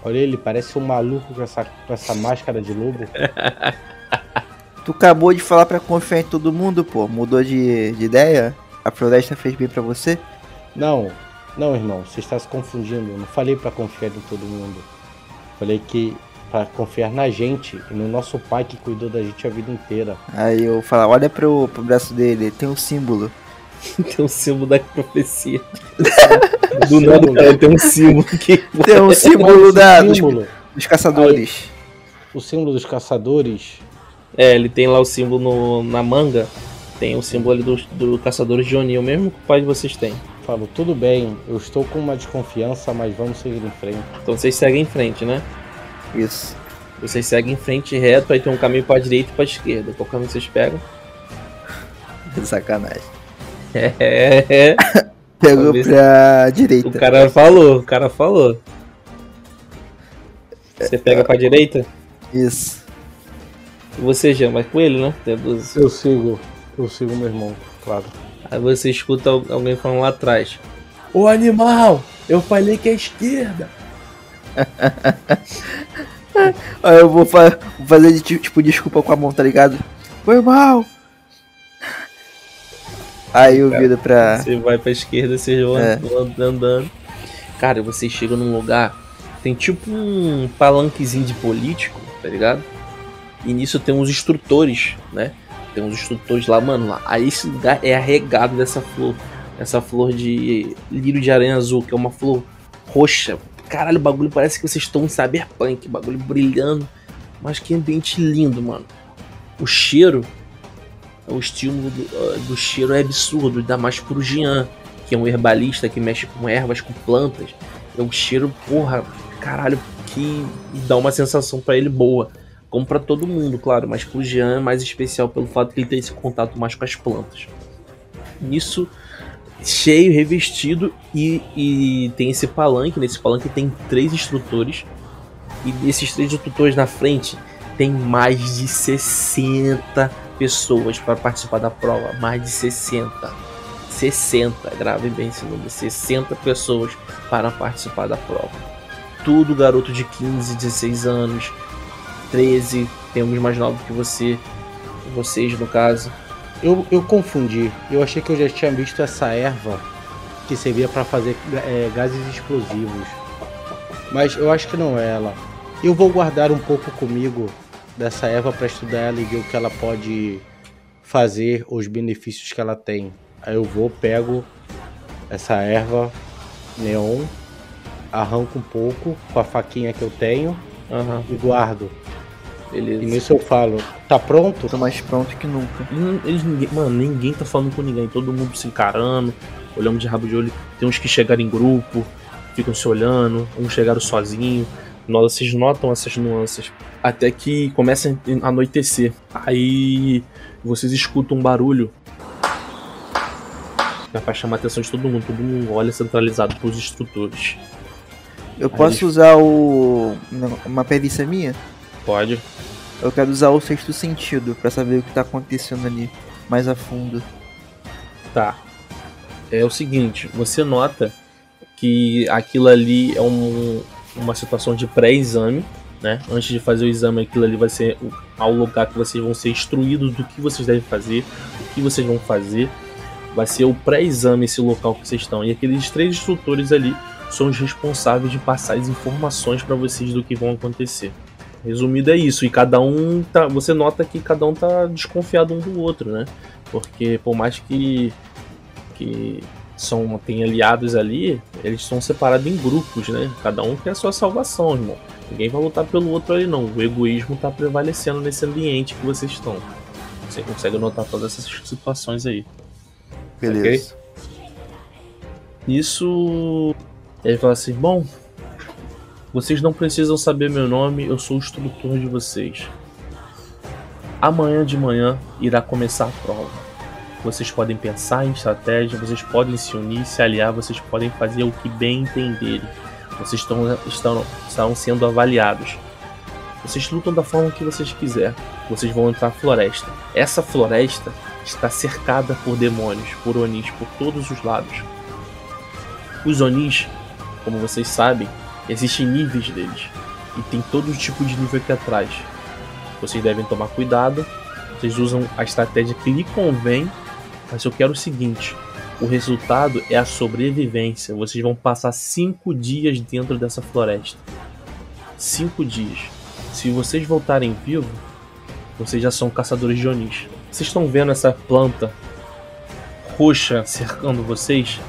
Olha ele, parece um maluco com essa, com essa máscara de lobo. Tu acabou de falar pra confiar em todo mundo, pô. Mudou de, de ideia? A floresta fez bem pra você? Não, não, irmão, você está se confundindo. Eu não falei pra confiar em todo mundo. Falei que pra confiar na gente e no nosso pai que cuidou da gente a vida inteira. Aí eu falo, olha pro, pro braço dele, tem um símbolo. tem um símbolo da profecia. Do nada, cara, tem um símbolo que. Tem um símbolo da, o dos, símbolo, dos caçadores. o símbolo dos caçadores. É, ele tem lá o símbolo no- na manga. Tem o símbolo ali do, do caçador de Oni, o mesmo que o pai de vocês tem. Falo, tudo bem, eu estou com uma desconfiança, mas vamos seguir em frente. Então vocês seguem em frente, né? Isso. Vocês seguem em frente reto, aí tem um caminho pra direita e pra esquerda. Qual caminho vocês pegam? Sacanagem. É, é, é. Pegou Talvez- pra direita. O cara falou, o cara falou. Você pega pra direita? Isso. E você já vai com ele, né? Eu sigo, eu sigo meu irmão, claro. Aí você escuta al- alguém falando lá atrás. Ô animal! Eu falei que é esquerda! Aí eu vou, fa- vou fazer de ti- tipo desculpa com a mão, tá ligado? Foi mal. Aí eu viro pra. Você vai pra esquerda, vocês vão É. andando. Cara, vocês chegam num lugar. Tem tipo um palanquezinho de político, tá ligado? E nisso tem uns instrutores, né? Tem uns instrutores lá, mano. Lá. Aí esse lugar é arregado dessa flor. Essa flor de lírio de aranha azul, que é uma flor roxa. Caralho, o bagulho parece que vocês estão em cyberpunk. Bagulho brilhando. Mas que ambiente lindo, mano. O cheiro o estímulo do, do cheiro é absurdo, ainda mais pro Jean, que é um herbalista que mexe com ervas, com plantas. É um cheiro, porra, caralho, que dá uma sensação pra ele boa. Como pra todo mundo, claro, mas pro Jean é mais especial pelo fato de ele ter esse contato mais com as plantas. Nisso, cheio, revestido e, e tem esse palanque. Nesse palanque tem três instrutores. E desses três instrutores na frente tem mais de 60 pessoas para participar da prova. Mais de 60. 60, grave bem esse número. 60 pessoas para participar da prova. Tudo garoto de 15, 16 anos, 13, tem alguns mais novos que você, vocês no caso. Eu, eu confundi. Eu achei que eu já tinha visto essa erva que servia para fazer é, gases explosivos. Mas eu acho que não é ela. Eu vou guardar um pouco comigo dessa erva para estudar ela e ver o que ela pode fazer, os benefícios que ela tem. Aí eu vou, pego essa erva neon, arranco um pouco com a faquinha que eu tenho Uhum. e guardo. Beleza. E nisso eu falo, tá pronto? Tô mais pronto que nunca. Hum, Eles, ninguém, mano, ninguém tá falando com ninguém. Todo mundo se encarando, olhando de rabo de olho. Tem uns que chegaram em grupo, ficam se olhando. Uns chegaram sozinho. Nós, vocês notam essas nuances. Até que começa a anoitecer. Aí vocês escutam um barulho. Que vai chamar a atenção de todo mundo. Todo mundo olha centralizado pros instrutores. Eu posso usar o. uma perícia minha? Pode. Eu quero usar o sexto sentido pra saber o que tá acontecendo ali mais a fundo. Tá. É o seguinte, você nota que aquilo ali é um- uma situação de pré-exame, né? Antes de fazer o exame, aquilo ali vai ser o- ao lugar que vocês vão ser instruídos do que vocês devem fazer, o que vocês vão fazer. Vai ser o pré-exame esse local que vocês estão. E aqueles três instrutores ali são os responsáveis de passar as informações para vocês do que vão acontecer. Resumido é isso, e cada um tá. Você nota que cada um tá desconfiado um do outro, né? Porque por mais que que são tem aliados ali, eles são separados em grupos, né? Cada um quer a sua salvação, irmão. Ninguém vai lutar pelo outro ali não. O egoísmo tá prevalecendo nesse ambiente que vocês estão. Você consegue notar todas essas situações aí. Beleza. Isso. Ele fala assim: Bom, vocês não precisam saber meu nome, eu sou o instrutor de vocês. Amanhã de manhã irá começar a prova. Vocês podem pensar em estratégia, vocês podem se unir, se aliar, vocês podem fazer o que bem entenderem. Vocês estão, estão, estão sendo avaliados. Vocês lutam da forma que vocês quiserem. Vocês vão entrar na floresta. Essa floresta está cercada por demônios, por onis, por todos os lados. Os Onis, como vocês sabem, existem níveis deles. E tem todo tipo de nível aqui atrás. Vocês devem tomar cuidado. Vocês usam a estratégia que lhe convém. Mas eu quero o seguinte: o resultado é a sobrevivência. Vocês vão passar cinco dias dentro dessa floresta. Cinco dias. Se vocês voltarem vivos, vocês já são caçadores de Onis. Vocês estão vendo essa planta roxa cercando vocês?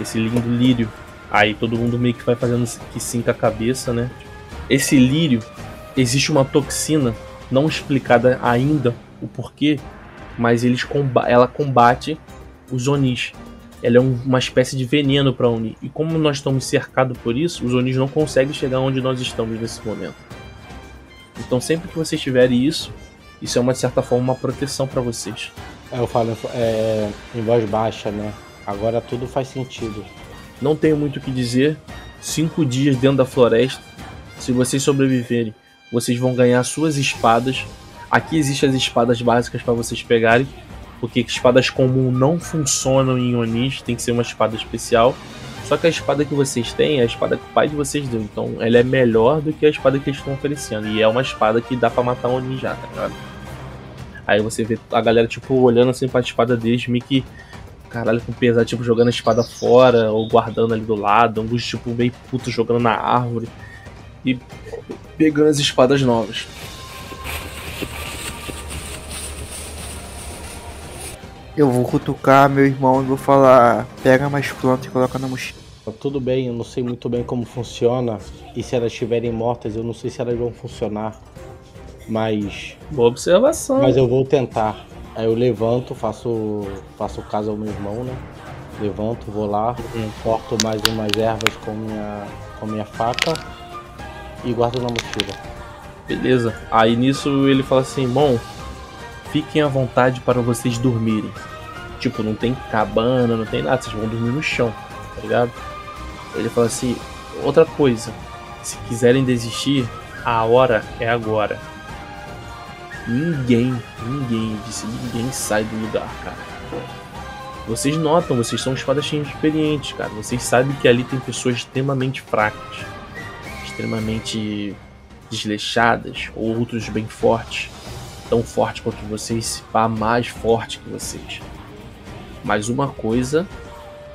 esse lindo lírio. Aí todo mundo meio que vai fazendo que sim com a cabeça, né? Esse lírio, existe uma toxina não explicada ainda o porquê, mas eles comba ela combate os Onis. Ela é um- uma espécie de veneno para Oni. E como nós estamos cercados por isso, os Onis não conseguem chegar onde nós estamos nesse momento. Então sempre que vocês tiverem isso, isso é uma de certa forma uma proteção para vocês. Aí eu falo é, em voz baixa, né? Agora tudo faz sentido. Não tenho muito o que dizer. Cinco dias dentro da floresta. Se vocês sobreviverem, vocês vão ganhar suas espadas. Aqui existem as espadas básicas para vocês pegarem. Porque espadas comuns não funcionam em Onis, tem que ser uma espada especial. Só que a espada que vocês têm é a espada que o pai de vocês deu. Então ela é melhor do que a espada que eles estão oferecendo. E é uma espada que dá pra matar um Oni já, tá ligado? Aí você vê a galera, tipo, olhando assim pra espada deles, meio que caralho, com pesar, tipo, jogando a espada fora ou guardando ali do lado, alguns, tipo, meio puto jogando na árvore e pegando as espadas novas. Eu vou cutucar meu irmão e vou falar: pega mais planta e coloca na mochila. Tá Tudo bem, eu não sei muito bem como funciona. E se elas estiverem mortas, eu não sei se elas vão funcionar. Mas. Boa observação. Mas eu vou tentar. Aí eu levanto, faço, faço caso ao meu irmão, né? Levanto, vou lá, corto mais umas ervas com minha, com minha faca e guardo na mochila. Beleza. Aí nisso ele fala assim: Bom, fiquem à vontade para vocês dormirem. Tipo, não tem cabana, não tem nada, vocês vão dormir no chão, tá ligado? Ele fala assim: outra coisa, se quiserem desistir, a hora é agora. Ninguém, ninguém, disse ninguém sai do lugar, cara. Vocês notam, vocês são espadachins experientes, cara. Vocês sabem que ali tem pessoas extremamente fracas, extremamente desleixadas, ou outros bem fortes, tão fortes quanto vocês, pá, mais forte que vocês. Mas uma coisa,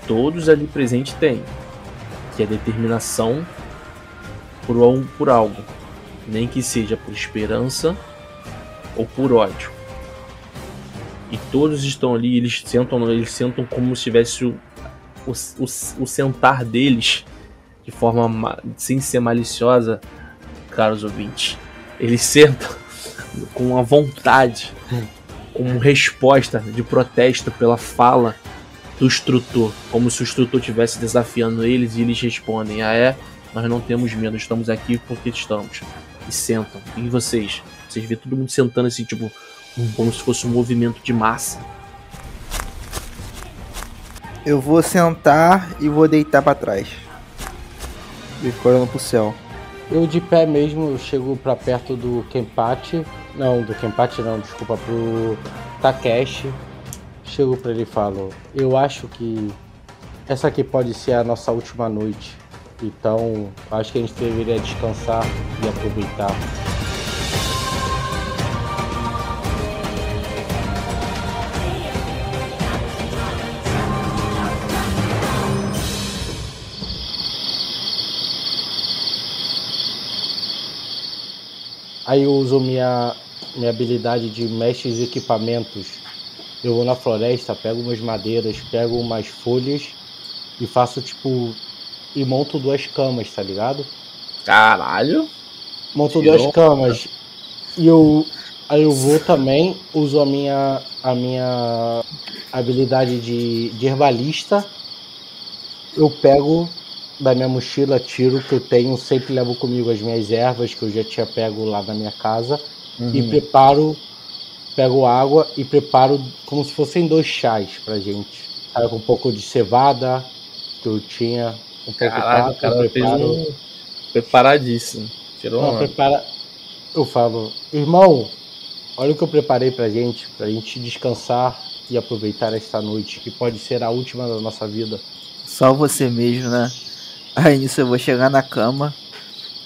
todos ali presentes têm, que é determinação por, por algo, nem que seja por esperança ou por ódio. E todos estão ali, eles sentam, eles sentam como se tivesse o, o, o, o sentar deles de forma sem ser maliciosa, caros ouvintes. Eles sentam com a vontade, como resposta de protesto pela fala do instrutor, como se o instrutor estivesse desafiando eles e eles respondem: Ah, é? Nós não temos medo, estamos aqui porque estamos. E sentam. E vocês? Vocês vê todo mundo sentando assim, tipo, como se fosse um movimento de massa. Eu vou sentar e vou deitar para trás. E olhando pro céu. Eu de pé mesmo, eu chego pra perto do Kenpachi. Não, do Kenpachi não, desculpa, pro Takeshi. Chego pra ele e falo, eu acho que essa aqui pode ser a nossa última noite. Então, acho que a gente deveria descansar e aproveitar. Aí eu uso minha, minha habilidade de mestres equipamentos. Eu vou na floresta, pego umas madeiras, pego umas folhas e faço tipo e monto duas camas, tá ligado? Caralho. Monto Tirou. duas camas. E eu aí eu vou também, uso a minha a minha habilidade de, de herbalista. Eu pego da minha mochila, tiro que eu tenho, sempre levo comigo as minhas ervas que eu já tinha pego lá na minha casa uhum. e preparo, pego água e preparo como se fossem dois chás pra gente. Com um pouco de cevada que eu tinha, Caraca, cara preparo... um preparadíssimo. Tirou Não, prepara... Eu falo, irmão, olha o que eu preparei pra gente, pra gente descansar e aproveitar esta noite, que pode ser a última da nossa vida. Só você mesmo, né? Aí nisso eu vou chegar na cama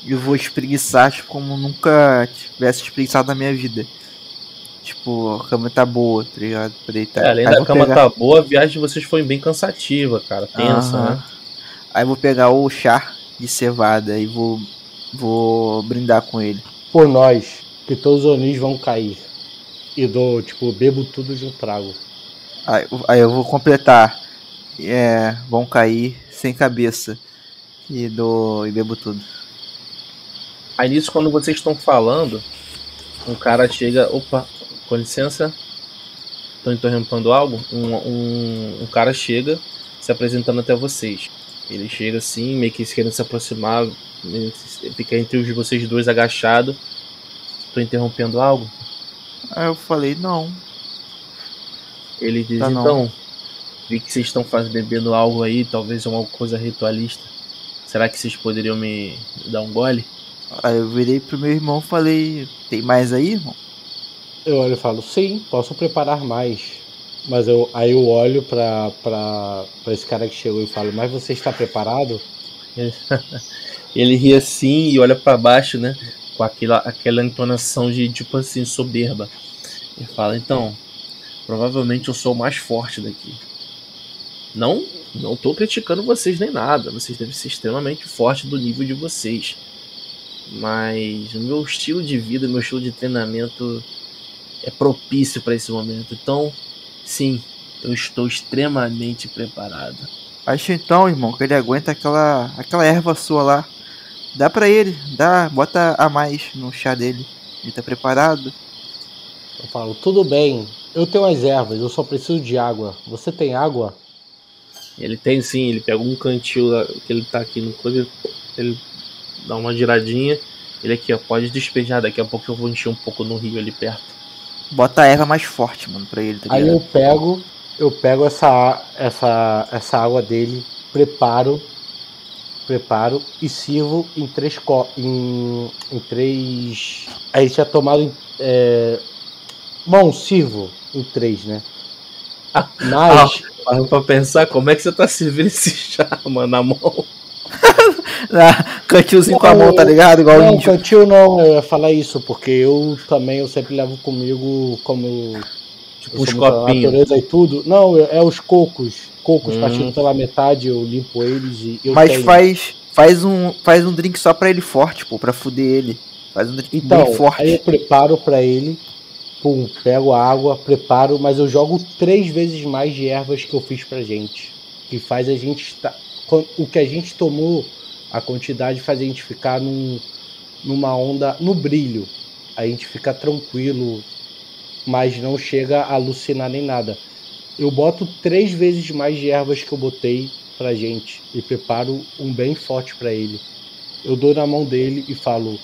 e vou espreguiçar tipo, como nunca tivesse espreguiçado na minha vida. Tipo, a cama tá boa, tá ligado? Pra deitar. É, além Aí da cama pegar... tá boa, a viagem de vocês foi bem cansativa, cara. Tensa, né? Aí vou pegar o chá de cevada e vou, vou brindar com ele. Por nós, que todos os onis vão cair. E dou, tipo, bebo tudo de um trago. Aí, aí eu vou completar. É, vão cair sem cabeça. E dou e bebo tudo. Aí nisso, quando vocês estão falando, um cara chega. Opa, com licença. Estou interrompendo algo. Um, um, um cara chega se apresentando até vocês. Ele chega assim, meio que querendo se aproximar, fica entre os vocês dois agachado. Tô interrompendo algo? Aí eu falei, não. Ele diz, tá então, vi que vocês estão fazendo, bebendo algo aí, talvez uma coisa ritualista. Será que vocês poderiam me dar um gole? Aí eu virei pro meu irmão e falei, tem mais aí, irmão? Eu olho e falo, sim, posso preparar mais. Mas eu, aí eu olho pra, pra, pra esse cara que chegou e falo, mas você está preparado? Ele ri assim e olha para baixo, né? Com aquela, aquela entonação de tipo assim, soberba. Ele fala, então, provavelmente eu sou o mais forte daqui. Não, não tô criticando vocês nem nada. Vocês devem ser extremamente fortes do nível de vocês. Mas o meu estilo de vida, meu estilo de treinamento é propício para esse momento. Então, Sim, eu estou extremamente preparado. Acho então, irmão, que ele aguenta aquela, aquela erva sua lá. Dá pra ele, dá, bota a mais no chá dele. Ele tá preparado. Eu falo, tudo bem, eu tenho as ervas, eu só preciso de água. Você tem água? Ele tem sim, ele pega um cantil que ele tá aqui no clube, ele dá uma giradinha. Ele aqui, ó, pode despejar, daqui a pouco eu vou encher um pouco no rio ali perto. Bota a erva mais forte, mano, pra ele. Tá Aí eu pego eu pego essa, essa, essa água dele, preparo, preparo e sirvo em três em, em três. Aí tinha tomado é... bom, sirvo em três, né? Mas ah, pra pensar como é que você tá servindo esse chá, mano, na mão. ah, cantilzinho com a mão, tá ligado? Igual não, índio. cantil não, eu ia falar isso, porque eu também eu sempre levo comigo como Tipo os copinhos. natureza e tudo. Não, é, é os cocos. Cocos hum. partindo pela metade, eu limpo eles e eu Mas tenho. faz faz um faz um drink só pra ele forte, pô, pra fuder ele. Faz um drink então, bem forte. Aí eu preparo pra ele, pum, pego a água, preparo, mas eu jogo três vezes mais de ervas que eu fiz pra gente. Que faz a gente estar. O que a gente tomou, a quantidade faz a gente ficar num, numa onda, no brilho. A gente fica tranquilo, mas não chega a alucinar nem nada. Eu boto três vezes mais de ervas que eu botei pra gente e preparo um bem forte para ele. Eu dou na mão dele e falo: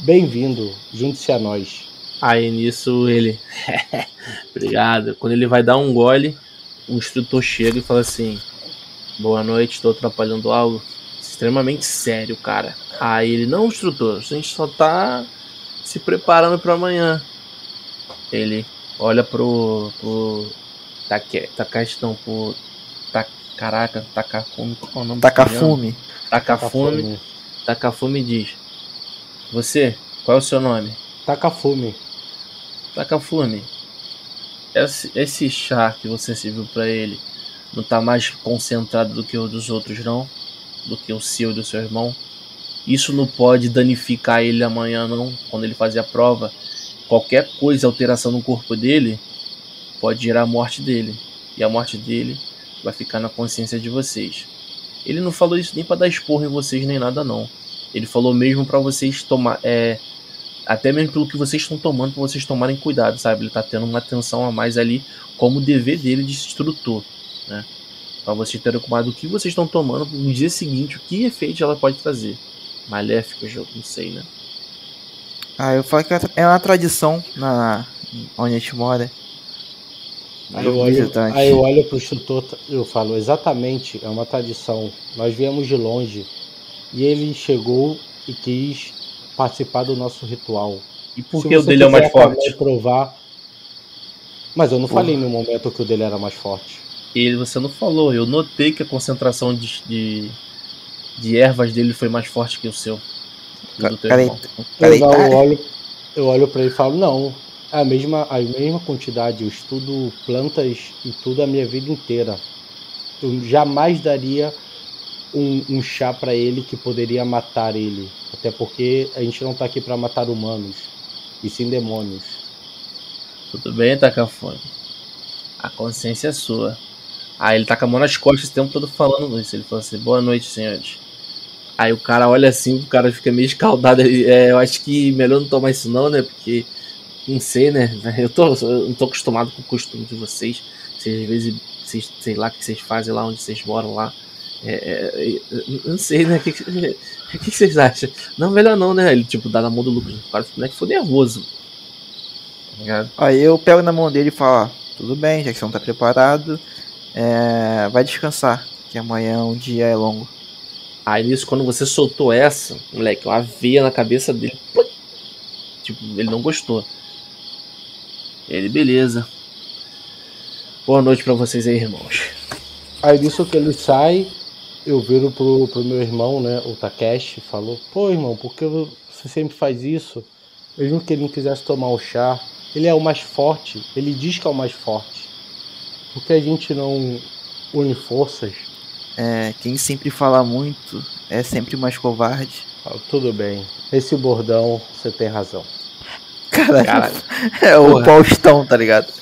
Bem-vindo, junte-se a nós. Aí nisso ele, obrigado. Quando ele vai dar um gole, um instrutor chega e fala assim: Boa noite, estou atrapalhando algo. Extremamente sério, cara. Aí ele, não, instrutor, a gente só tá se preparando para amanhã. Ele olha pro. pro Take, Takashi não, pro. Ta, caraca, Takafumi. Qual é o nome Takafumi. Takafumi. Takafumi diz: Você, qual é o seu nome? Takafumi. Takafumi. Esse, esse chá que você serviu para ele não tá mais concentrado do que o dos outros, não? Do que o seu e do seu irmão? Isso não pode danificar ele amanhã, não? Quando ele fazer a prova qualquer coisa, alteração no corpo dele, pode gerar a morte dele. E a morte dele vai ficar na consciência de vocês. Ele não falou isso nem para dar esporro em vocês nem nada não. Ele falou mesmo para vocês tomar, é, até mesmo pelo que vocês estão tomando, para vocês tomarem cuidado, sabe? Ele tá tendo uma atenção a mais ali, como dever dele de instrutor, né? Para vocês terem cuidado do que vocês estão tomando no dia seguinte, o que efeito ela pode trazer. Maléfico, eu não sei, né? Ah, eu falo que é uma tradição na onde a gente mora. Aí eu, olho, aí eu olho pro instrutor eu falo, exatamente, é uma tradição. Nós viemos de longe e ele chegou e quis participar do nosso ritual. E por que o dele é o mais forte? Provar, mas eu não Porra. falei no momento que o dele era mais forte. E você não falou, eu notei que a concentração de, de, de ervas dele foi mais forte que o seu. Eu, eu olho, eu olho para ele e falo, não, é a mesma, a mesma quantidade, eu estudo plantas e tudo a minha vida inteira. Eu jamais daria um, um chá para ele que poderia matar ele. Até porque a gente não está aqui para matar humanos, e sim demônios. Tudo bem, Takafone. A consciência é sua. Aí ele tá com a mão nas costas o tempo todo falando isso. Ele falou assim: Boa noite, senhores. Aí o cara olha assim, o cara fica meio escaldado. É, eu acho que melhor não tomar isso não, né? Porque, não sei, né? Eu, tô, eu não tô acostumado com o costume de vocês. Vocês, às vezes, vocês, sei lá, o que vocês fazem lá onde vocês moram lá. É, é, é não sei, né? O que, que, que, vocês acham? Não, melhor não, né? Ele, tipo, dá na mão do Lucas. O cara né, que foi nervoso. Tá Aí eu pego na mão dele e falo, tudo bem, já que você não tá preparado, é, vai descansar, que amanhã um dia é longo. Aí nisso, quando você soltou essa, moleque, uma veia na cabeça dele. Tipo, ele não gostou. Ele, beleza. Boa noite para vocês aí, irmãos. Aí nisso que ele sai, eu viro pro, pro meu irmão, né, o Takeshi, falou, pô irmão, por que você sempre faz isso? Mesmo que ele não quisesse tomar o chá, ele é o mais forte, ele diz que é o mais forte. Por que a gente não une forças é, quem sempre fala muito é sempre mais covarde. Ah, tudo bem. Esse bordão, você tem razão. Caralho. Caralho. É o Porra. Faustão, tá ligado?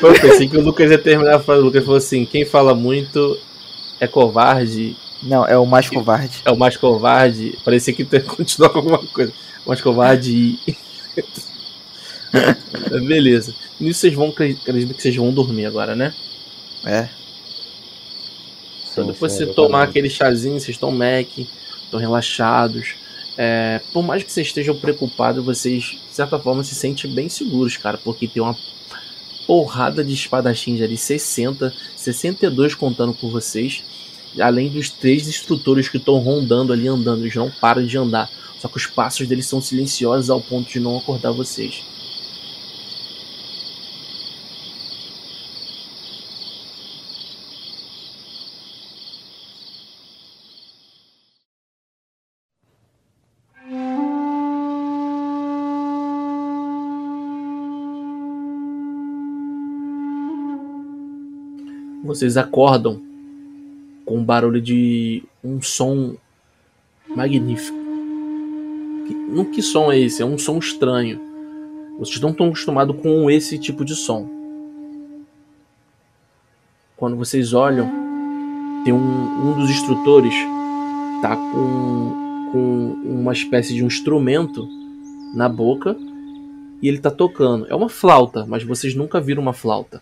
Pô, eu pensei que o Lucas ia terminar a frase. O Lucas falou assim: quem fala muito é covarde. Não, é o mais covarde. É o mais covarde. Parecia que continuar com alguma coisa. O mais covarde e. Beleza. Nisso vocês vão. Acredito que vocês vão dormir agora, né? É. Então, depois sim, você tomar aquele chazinho, vocês estão Mac, estão relaxados. É, por mais que vocês estejam preocupados, vocês, de certa forma, se sentem bem seguros, cara, porque tem uma, porrada de espadachins ali, 60, 62 contando com vocês. Além dos três instrutores que estão rondando ali, andando. Eles não param de andar. Só que os passos deles são silenciosos ao ponto de não acordar vocês. Vocês acordam com um barulho de um som magnífico. No que som é esse? É um som estranho. Vocês não estão acostumados com esse tipo de som. Quando vocês olham, tem um, um dos instrutores tá com, com uma espécie de um instrumento na boca e ele tá tocando. É uma flauta, mas vocês nunca viram uma flauta.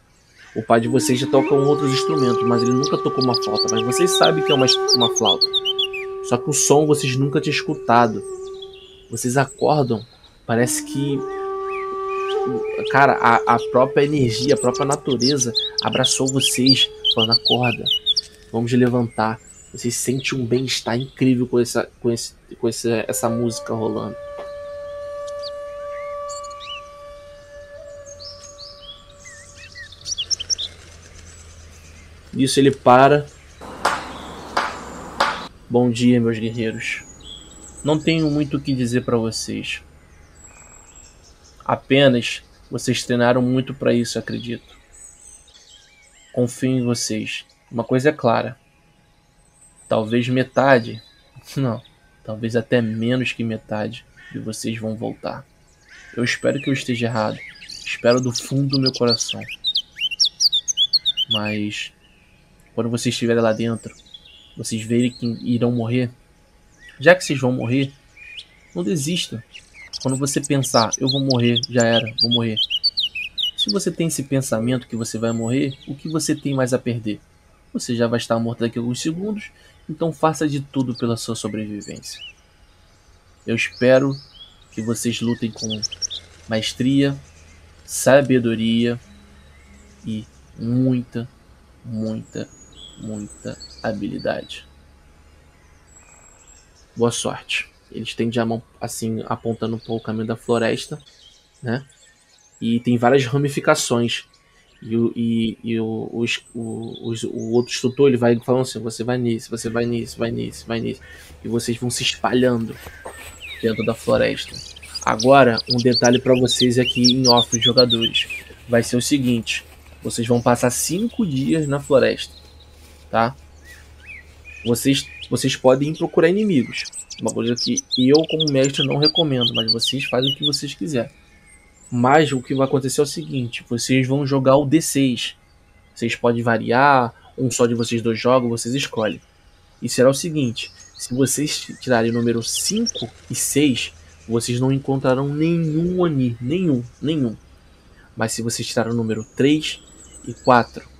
O pai de vocês já toca outros instrumentos, mas ele nunca tocou uma flauta. Mas vocês sabem que é uma, uma flauta. Só que o som vocês nunca tinham escutado. Vocês acordam, parece que. Cara, a, a própria energia, a própria natureza abraçou vocês, falando: acorda, vamos levantar. Vocês sentem um bem-estar incrível com, essa, com, esse, com esse, essa música rolando. Nisso ele para. Bom dia, meus guerreiros. Não tenho muito o que dizer para vocês. Apenas vocês treinaram muito para isso, acredito. Confio em vocês. Uma coisa é clara. Talvez metade, não, talvez até menos que metade de vocês vão voltar. Eu espero que eu esteja errado. Espero do fundo do meu coração. Mas quando vocês estiverem lá dentro, vocês verem que irão morrer, já que vocês vão morrer, não desista. Quando você pensar, eu vou morrer, já era, vou morrer. Se você tem esse pensamento que você vai morrer, o que você tem mais a perder? Você já vai estar morto daqui a alguns segundos, então faça de tudo pela sua sobrevivência. Eu espero que vocês lutem com maestria, sabedoria e muita, muita muita habilidade. Boa sorte. Eles têm a mão assim apontando para o caminho da floresta, né? E tem várias ramificações. E, e, e o, o, o, outro instrutor ele vai falando assim: você vai nisso, você vai nisso, vai nisso, vai nisso. E vocês vão se espalhando dentro da floresta. Agora, um detalhe para vocês aqui em off, jogadores: vai ser o seguinte: vocês vão passar cinco dias na floresta tá? Vocês, vocês podem procurar inimigos. Uma coisa que eu, como mestre, não recomendo, mas vocês fazem o que vocês quiserem. Mas o que vai acontecer é o seguinte: vocês vão jogar o D6. Vocês podem variar, um só de vocês dois jogam, vocês escolhem. E será o seguinte: se vocês tirarem o número 5 e 6, vocês não encontrarão nenhum Oni, nenhum, nenhum. Mas se vocês tirarem o número 3 e 4,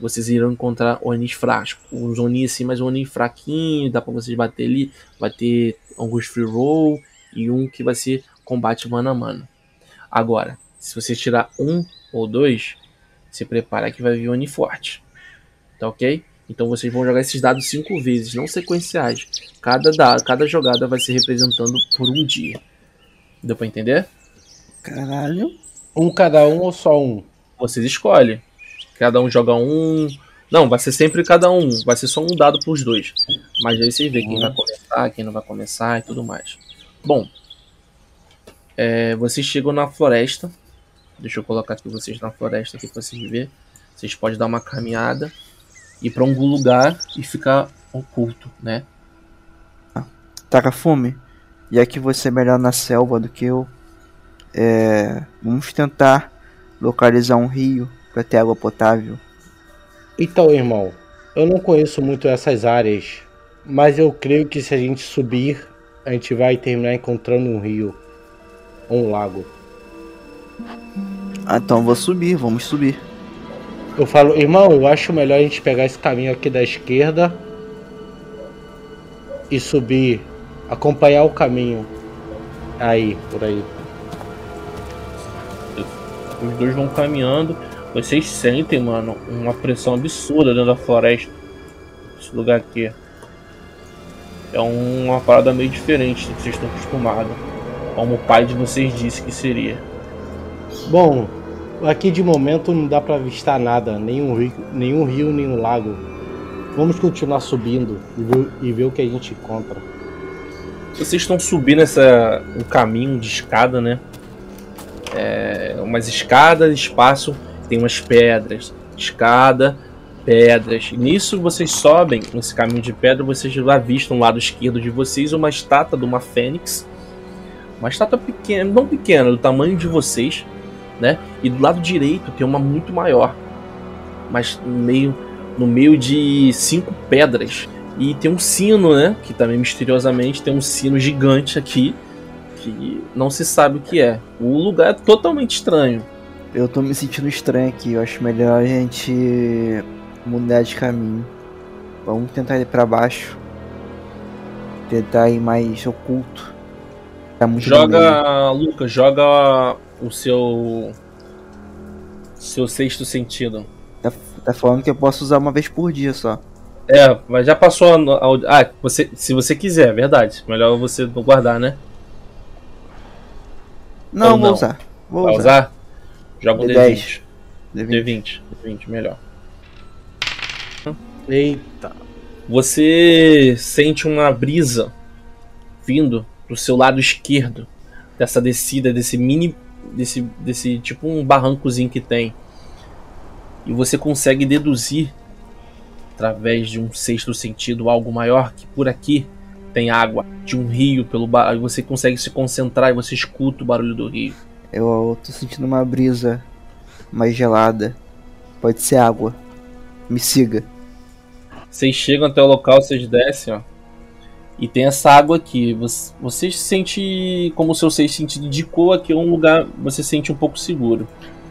vocês irão encontrar Onis fracos. Uns Onis assim, mas um Oni fraquinho, dá pra vocês bater ali. Vai ter alguns free roll e um que vai ser combate mano a mano. Agora, se você tirar um ou dois, se prepara que vai vir Oni forte. Tá ok? Então vocês vão jogar esses dados cinco vezes, não sequenciais. Cada, dado, cada jogada vai ser representando por um dia. Deu pra entender? Caralho. Um cada um ou só um? Vocês escolhem. Cada um joga um. Não, vai ser sempre cada um. Vai ser só um dado para os dois. Mas aí vocês vê quem vai começar, quem não vai começar e tudo mais. Bom, é, vocês chegam na floresta. Deixa eu colocar aqui vocês na floresta aqui para vocês verem. Vocês podem dar uma caminhada, ir para algum lugar e ficar oculto, né? Taca fome. Já que você é melhor na selva do que eu, é, vamos tentar localizar um rio para ter água potável? Então, irmão, eu não conheço muito essas áreas, mas eu creio que se a gente subir, a gente vai terminar encontrando um rio ou um lago. Ah, então vou subir, vamos subir. Eu falo, irmão, eu acho melhor a gente pegar esse caminho aqui da esquerda e subir, acompanhar o caminho aí, por aí. Os dois vão caminhando Vocês sentem, mano, uma pressão absurda dentro da floresta. Esse lugar aqui. É uma parada meio diferente do que vocês estão acostumados. Como o pai de vocês disse que seria. Bom, aqui de momento não dá para avistar nada, nenhum rio, nenhum rio, nenhum lago. Vamos continuar subindo e ver, e ver o que a gente encontra. Vocês estão subindo essa, um caminho de escada, né? É, umas escadas, espaço, tem umas pedras. Escada, pedras. Nisso vocês sobem nesse caminho de pedra, vocês já avistam no lado esquerdo de vocês uma estátua de uma fênix. Uma estátua pequena, não pequena, do tamanho de vocês, né? E do lado direito tem uma muito maior, mas no meio, no meio de cinco pedras. E tem um sino, né? Que também misteriosamente tem um sino gigante aqui que não se sabe o que é. O lugar é totalmente estranho. Eu tô me sentindo estranho aqui. Eu acho melhor a gente mudar de caminho. Vamos tentar ir para baixo. Tentar ir mais oculto. Tá muito joga, Lucas, joga o seu seu sexto sentido. Tá, tá, falando que eu posso usar uma vez por dia só. É, mas já passou a, a, ah, você, se você quiser, é verdade. Melhor você não guardar, né? Não, não, vou usar. Vou Vai usar. usar? Joga um D20. D20. D20, D20 melhor. Eita. Você sente uma brisa vindo do seu lado esquerdo dessa descida, desse mini. desse, desse tipo um barrancozinho que tem. E você consegue deduzir, através de um sexto sentido, algo maior que por aqui tem água de um rio pelo bar... você consegue se concentrar e você escuta o barulho do rio. Eu tô sentindo uma brisa mais gelada. Pode ser água. Me siga. Vocês chegam até o local, vocês descem, ó. E tem essa água aqui. Você, você sente, como o seu seis sentido indicou, aqui é um lugar você sente um pouco seguro.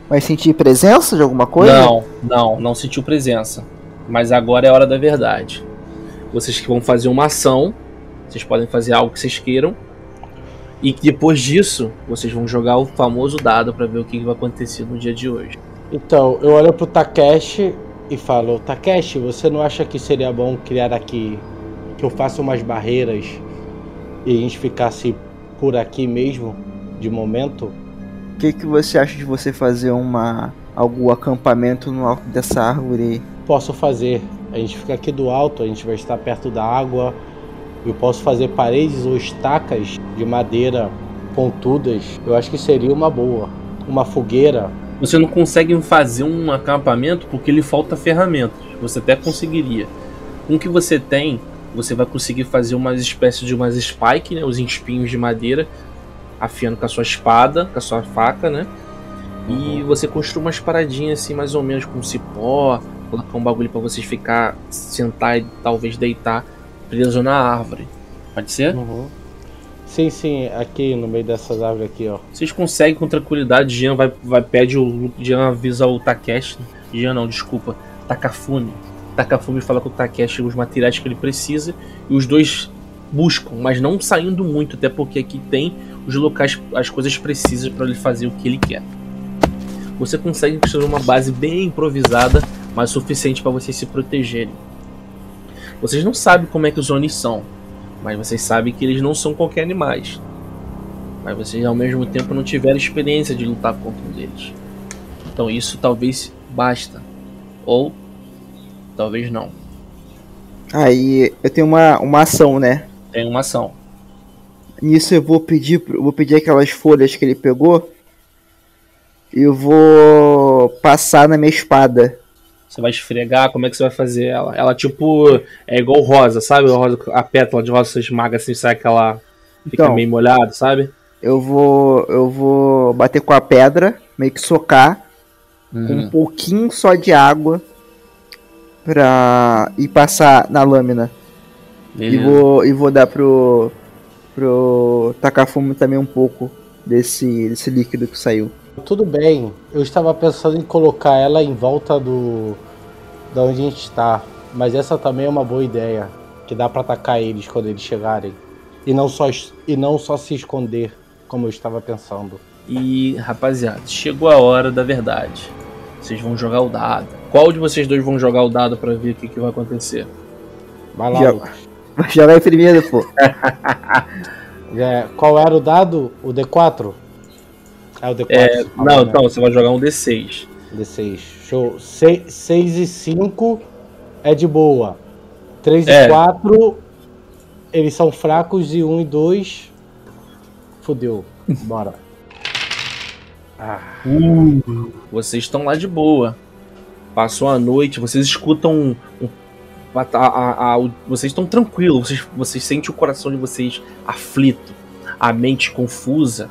Mas sentir presença de alguma coisa? Não, não, não sentiu presença. Mas agora é a hora da verdade. Vocês que vão fazer uma ação, vocês podem fazer algo que vocês queiram. E depois disso, vocês vão jogar o famoso dado para ver o que vai acontecer no dia de hoje. Então, eu olho pro Takeshi e falo: Takeshi, você não acha que seria bom criar aqui que eu faça umas barreiras e a gente ficasse por aqui mesmo, de momento? O que, que você acha de você fazer uma algum acampamento no alto dessa árvore? Posso fazer. A gente fica aqui do alto, a gente vai estar perto da água. Eu posso fazer paredes ou estacas de madeira pontudas. Eu acho que seria uma boa. Uma fogueira você não consegue fazer um acampamento porque lhe falta ferramentas. Você até conseguiria. Com o que você tem, você vai conseguir fazer umas espécies de umas spike, né, os espinhos de madeira, afiando com a sua espada, com a sua faca, né? E uhum. você construa umas paradinhas assim, mais ou menos com cipó, colocar um bagulho para vocês ficar sentar e talvez deitar preso na árvore. Pode ser? Uhum. Sim, sim, aqui no meio dessas árvores aqui, ó. Vocês conseguem com tranquilidade, Jean vai, vai pede o Jean avisa o Takeshi. Jean não, desculpa, Takafune. Takafune fala com o Takeshi os materiais que ele precisa e os dois buscam, mas não saindo muito, até porque aqui tem os locais, as coisas precisas para ele fazer o que ele quer. Você consegue construir uma base bem improvisada, mas suficiente para vocês se protegerem. Vocês não sabem como é que os Onis são, mas vocês sabem que eles não são qualquer animais. Mas vocês ao mesmo tempo não tiveram experiência de lutar contra um deles. Então isso talvez basta. Ou talvez não. Aí eu tenho uma, uma ação, né? Tem uma ação. Nisso eu vou pedir, vou pedir aquelas folhas que ele pegou. E eu vou passar na minha espada. Você vai esfregar, como é que você vai fazer ela? Ela, tipo, é igual rosa, sabe? A, rosa, a pétala de rosa você esmaga assim, sai aquela. Fica então, meio molhado, sabe? Eu vou. Eu vou bater com a pedra, meio que socar. Uhum. Com um pouquinho só de água. Pra. E passar na lâmina. E vou, e vou dar pro. Pro Takafumo também um pouco desse, desse líquido que saiu. Tudo bem, eu estava pensando em colocar ela em volta do da onde a gente está, mas essa também é uma boa ideia, que dá para atacar eles quando eles chegarem e não só e não só se esconder, como eu estava pensando. E rapaziada, chegou a hora da verdade. Vocês vão jogar o dado. Qual de vocês dois vão jogar o dado pra ver o que, que vai acontecer? Vai lá, Já-. Vai jogar primeiro, pô. É, qual era o dado? O D4? É o D4. É, não, né? então você vai jogar um D6. D6. Show. 6 e 5 é de boa. 3 É. e 4 eles são fracos e 1 e 2 fodeu. Bora. Ah, Vocês estão lá de boa. Passou a noite, vocês escutam um. um- a- a- a- vocês estão tranquilos, vocês, vocês sentem o coração de vocês aflito, a mente confusa,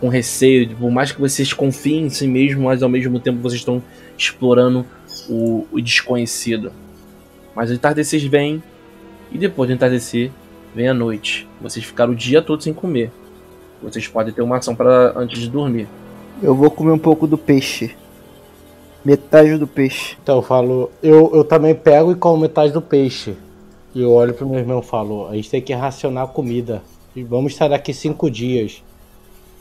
com receio. Por mais que vocês confiem em si mesmo, mas ao mesmo tempo vocês estão explorando o, o desconhecido. Mas o entardecer vem, e depois do entardecer vem a noite. Vocês ficaram o dia todo sem comer. Vocês podem ter uma ação para antes de dormir. Eu vou comer um pouco do peixe. Metade do peixe. então eu falo. Eu, eu também pego e como metade do peixe. E eu olho pro meu irmão e falo: a gente tem que racionar a comida. E vamos estar aqui cinco dias.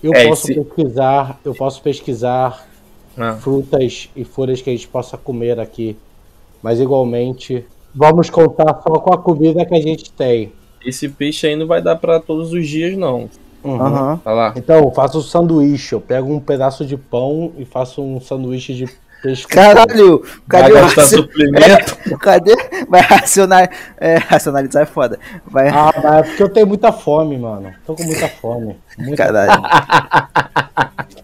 Eu É, posso esse- pesquisar, eu posso pesquisar Ah. frutas e folhas que a gente possa comer aqui. Mas igualmente, vamos contar só com a comida que a gente tem. Esse peixe aí não vai dar pra todos os dias, não. Uhum. Aham. Tá lá. Então, eu faço um sanduíche. Eu pego um pedaço de pão e faço um sanduíche de Caralho! Cadê vai o gastar raci- suplemento. Cadê? Vai racionar. É, racionalizar é foda. Vai. Ah, mas é porque eu tenho muita fome, mano. Tô com muita fome. Muita, Caralho.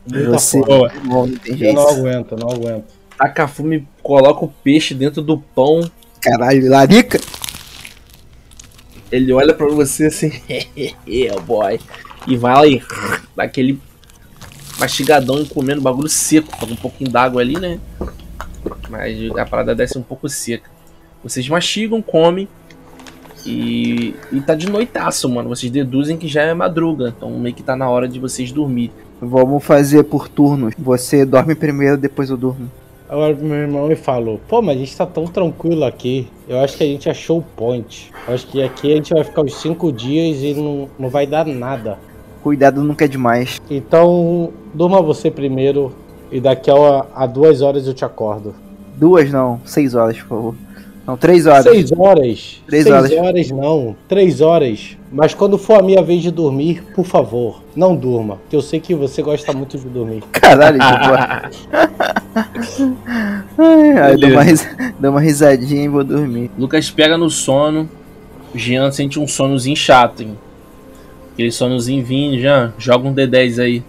muita Você. fome. Bom, não tem Eu não aguento, não aguento. Tacafume coloca o peixe dentro do pão. Caralho, larica? Ele olha pra você assim, yeah, boy. E vai lá e dá aquele mastigadão e comendo bagulho seco. Pega um pouquinho d'água ali, né? Mas a parada desce um pouco seca. Vocês mastigam, comem. E, e tá de noitaço, mano. Vocês deduzem que já é madruga. Então meio que tá na hora de vocês dormir. Vamos fazer por turnos. Você dorme primeiro, depois eu durmo. Pro meu irmão e falo, pô, mas a gente tá tão tranquilo aqui. Eu acho que a gente achou o point. Eu acho que aqui a gente vai ficar uns cinco dias e não, não vai dar nada. Cuidado nunca é demais. Então, durma você primeiro e daqui a, a duas horas eu te acordo. Duas não, seis horas, por favor. Não, três horas. Seis horas. Três Seis horas. horas não. Três horas. Mas quando for a minha vez de dormir, por favor, não durma. Que eu sei que você gosta muito de dormir. Caralho, de boa. Ai, ai, dou, uma ris- dou uma risadinha e vou dormir. Lucas pega no sono. O Jean sente um sonozinho chato, hein? Aquele sonozinho vindo, Jean. Joga um D10 aí.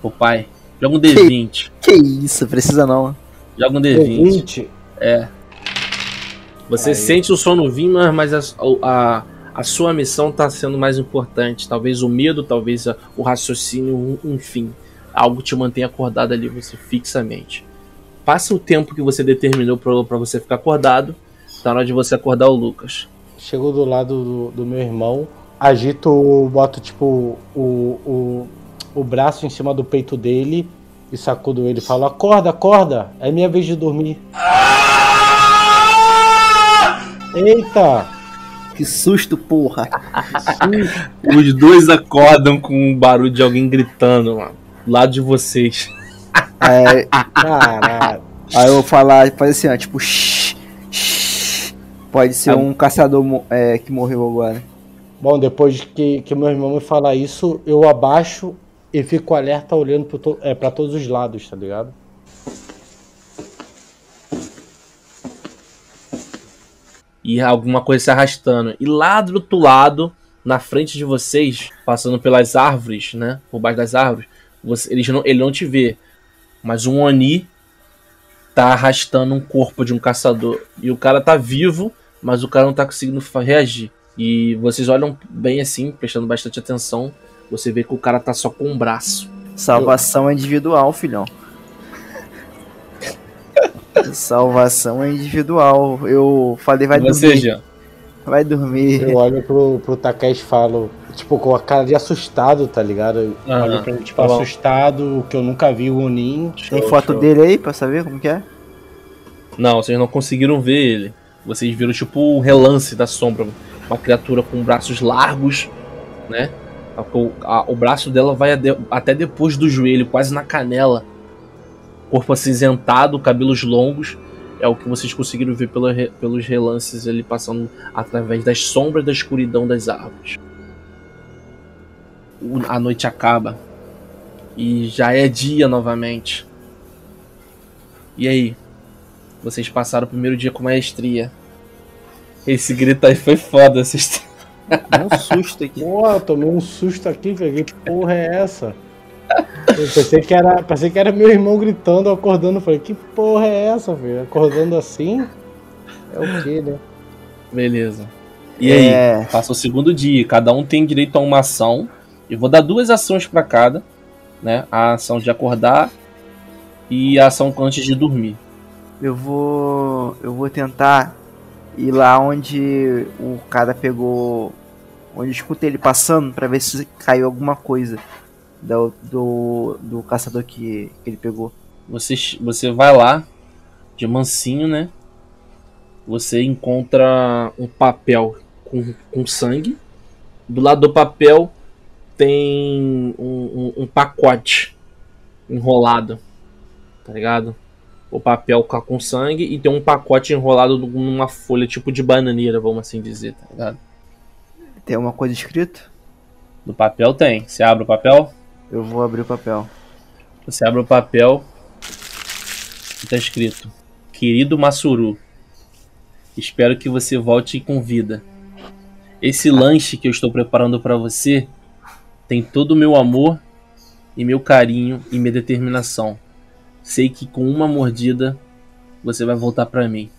Pro pai. Joga um D20. Que isso, precisa não. Joga um D20. 20. Você Aí. sente o sono vindo, mas a, a, a sua missão tá sendo mais importante. Talvez o medo, talvez a- o raciocínio, enfim. Algo te mantém acordado ali, você fixamente. Passa o tempo que você determinou pra pra você ficar acordado. Tá na hora de você acordar o Lucas. Chego do lado do, do meu irmão, agito, boto tipo o, o, o braço em cima do peito dele e sacudo ele e falo: Acorda, acorda, é minha vez de dormir. Eita! Que susto, porra. Os dois acordam com o barulho de alguém gritando, mano. Do lado de vocês. É, Caralho. aí eu vou falar, fazer assim, ó, tipo, shh, shh. Pode ser Ah. um caçador é, que morreu agora. Bom, depois que, que meu irmão me fala isso, eu abaixo e fico alerta olhando pro to, é, todos os lados, tá ligado? e alguma coisa se arrastando. E lá do outro lado, na frente de vocês, passando pelas árvores, né? Por baixo das árvores, você, eles não, ele não te vê. Mas um Oni tá arrastando um corpo de um caçador. E o cara tá vivo, mas o cara não tá conseguindo reagir. E vocês olham bem assim, prestando bastante atenção. Você vê que o cara tá só com um braço. Salvação é individual, filhão. Salvação é individual. Eu falei, vai você, dormir. Jean? Vai dormir. Eu olho pro, pro Takeshi e falo, tipo, com a cara de assustado, tá ligado? Aham, olho pra ele, tipo, tá assustado, que eu nunca vi o Onin. Tem foto show. dele aí pra saber como que é? Não, vocês não conseguiram ver ele. Vocês viram tipo o relance da sombra. Uma criatura com braços largos, né? O, a- o braço dela vai até depois do joelho, quase na canela. corpo acinzentado, cabelos longos. É o que vocês conseguiram ver pela pelos relances ali passando através das sombras da escuridão das árvores. O- A noite acaba e já é dia novamente. E aí? Vocês passaram o primeiro dia com maestria. Esse grito aí foi foda. Vocês Dá um susto aqui. Porra, eu tomei um susto aqui, velho. Que porra é essa? Eu pensei que era, pensei que era meu irmão gritando, acordando. Falei, que porra é essa, velho? Acordando assim? É o quê, né? Beleza. E aí? É, Passa o segundo dia. Cada um tem direito a uma ação. Eu vou dar duas ações pra cada, né? A ação de acordar e a ação antes de dormir. eu vou. Eu vou tentar ir lá onde o cara pegou. Onde eu escutei ele passando pra ver se caiu alguma coisa do, do, do caçador que, que ele pegou. Você, você vai lá de mansinho, né? Você encontra um papel com, com sangue. Do lado do papel tem um, um- um pacote enrolado, tá ligado? O papel com com sangue e tem um pacote enrolado numa folha tipo de bananeira, vamos assim dizer, tá ligado? Tem alguma coisa escrita? No papel tem. Você abre o papel, Eu vou abrir o papel. Você abre o papel e tá escrito: Querido Massuru, espero que você volte com vida. Esse lanche que eu estou preparando para você tem todo o meu amor e meu carinho e minha determinação. Sei que com uma mordida você vai voltar para mim.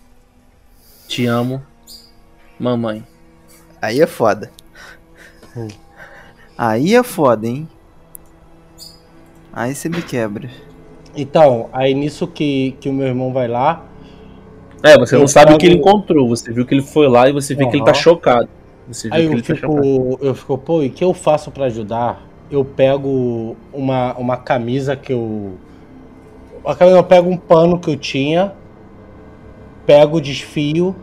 Te amo, mamãe. Aí é foda. Aí é foda, hein? Aí você me quebra. Então, aí nisso que, que o meu irmão vai lá, É, você não sabe o que ele encontrou. Você viu que ele foi lá e você vê que ele tá chocado. Você viu aí que eu ele tá chocado. fico, eu fico, pô, e o que eu faço pra ajudar? Eu pego uma, uma camisa que eu. A camisa- Eu pego um pano que eu tinha, pego o desfio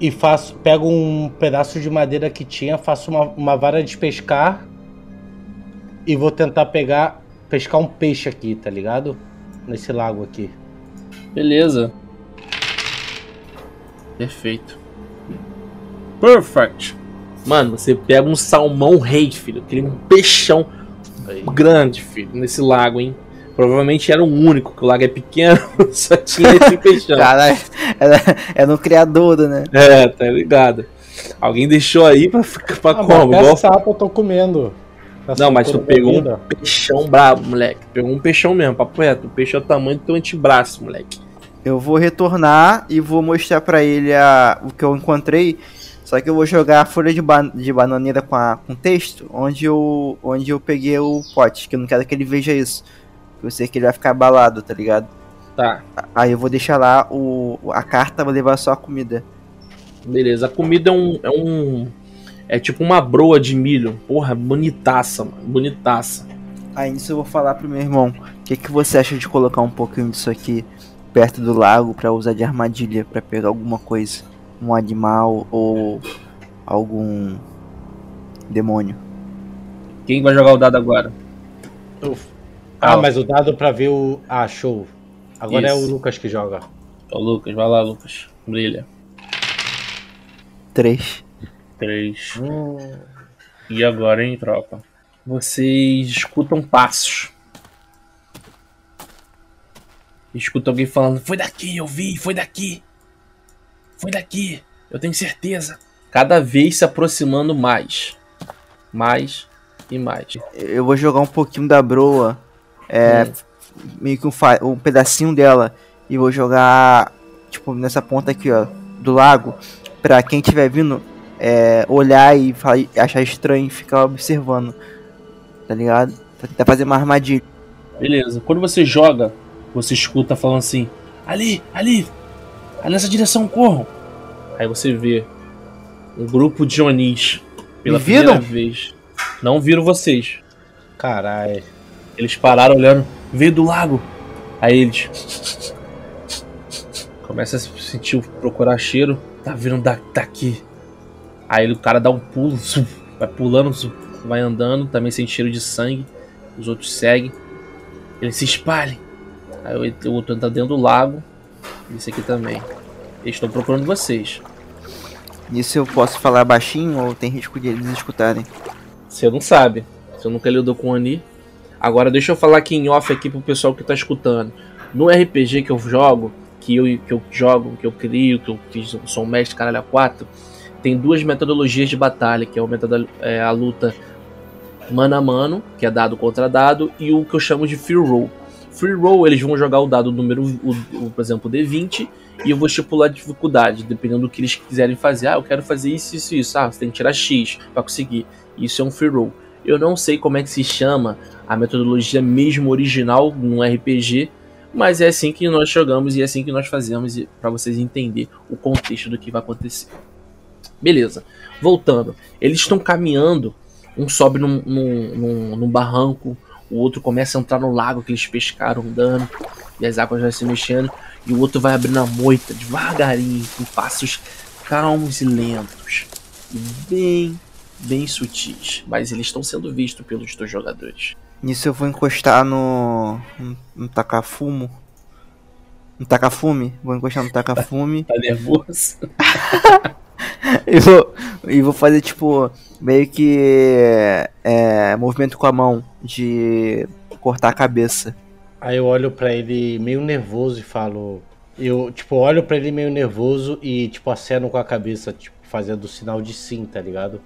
e faço. Pego um pedaço de madeira que tinha, faço uma, uma vara de pescar e vou tentar pegar. pescar um peixe aqui, tá ligado? Nesse lago aqui. Beleza. Perfeito. Perfect. Mano, você pega um salmão rei, filho. Aquele um peixão grande, filho, nesse lago, hein? Provavelmente era o único, que o lago é pequeno, só tinha esse peixão. Caralho, é, é no criador, né? É, tá ligado? Alguém deixou aí pra ficar pra Ah, como? mas Igual- sapo eu tô comendo. Essa Não, mas tu pegou um peixão brabo, moleque. Pegou um peixão mesmo, papo reto. O peixe é o tamanho do teu antebraço, moleque. Eu vou retornar e vou mostrar pra ele a, o que eu encontrei. Só que eu vou jogar a folha de, ba de bananeira com, a, com texto onde eu, onde eu peguei o pote. Que eu não quero que ele veja isso. Eu sei que ele vai ficar abalado, tá ligado? Tá, Aí eu vou deixar lá o, a carta, vou levar só a comida. beleza. A comida é um. É, um, é tipo uma broa de milho. Porra, bonitaça, mano. Bonitaça. Aí nisso eu vou falar pro meu irmão. O que, que você acha de colocar um pouquinho disso aqui perto do lago pra usar de armadilha pra pegar alguma coisa? Um animal ou algum demônio. Quem vai jogar o dado agora? Eu- Ah, Ah, mas o dado pra ver o. Ah, show. Agora é Isso. o Lucas que joga. Ó, Lucas, vai lá, Lucas. Brilha. Três. Três. E agora, hein, tropa? Vocês escutam passos. Escuta alguém falando: Foi daqui, eu vi, foi daqui. Foi daqui, eu tenho certeza. Cada vez se aproximando mais. Mais e mais. Eu vou jogar um pouquinho da broa. É. Meio que um, um pedacinho dela. E vou jogar. Tipo, nessa ponta aqui, ó. Do lago. Pra quem estiver vindo. É, olhar e fa- achar estranho e ficar observando. Tá ligado? Pra tentar fazer uma armadilha. Beleza. Quando você joga, você escuta falando assim: Ali, ali, ali nessa direção, corram. Aí você vê um grupo de Onis pela primeira vez. Não viram vocês. Caralho. Eles pararam olhando, veio do lago. Aí eles. Começa a se sentir, procurar cheiro. Tá vindo da, daqui. Aí o cara dá um pulo, zum, vai pulando, zum, vai andando, também sente cheiro de sangue. Os outros seguem. Eles se espalhem. Aí o outro tá dentro do lago. Esse aqui também. Eles estão procurando vocês. Nisso eu posso falar baixinho ou tem risco de eles escutarem? Você não sabe. Você nunca lidou com o Ani. Agora deixa eu falar aqui em off aqui pro pessoal que tá escutando. No RPG que eu jogo, que eu, que eu jogo, que eu crio, que eu fiz, sou um mestre caralho a 4, tem duas metodologias de batalha, que é, o metodo, é a luta mano a mano, que é dado contra dado, e o que eu chamo de free roll. Free roll, eles vão jogar o dado número, o, o, por exemplo, D20, e eu vou estipular a dificuldade, dependendo do que eles quiserem fazer. Ah, eu quero fazer isso, isso, isso. Ah, você tem que tirar X para conseguir. Isso é um free roll. Eu não sei como é que se chama a metodologia mesmo original num RPG, mas é assim que nós jogamos e é assim que nós fazemos para vocês entenderem o contexto do que vai acontecer. Beleza. Voltando. Eles estão caminhando. Um sobe num, num, num, num, barranco. O outro começa a entrar no lago que eles pescaram andando. E as águas vão se mexendo. E o outro vai abrindo a moita devagarinho. Com passos calmos e lentos. Bem, bem sutis. Mas eles estão sendo vistos pelos dois jogadores. Nisso eu vou encostar no. no tacafumo. No tacafume? Vou encostar no tacafume. tá nervoso? e, vou, e vou fazer tipo. Meio que. É, movimento com a mão. De cortar a cabeça. Aí eu olho para ele meio nervoso e falo. Eu, tipo, olho para ele meio nervoso e, tipo, aceno com a cabeça, tipo, fazendo sinal de sim, tá ligado?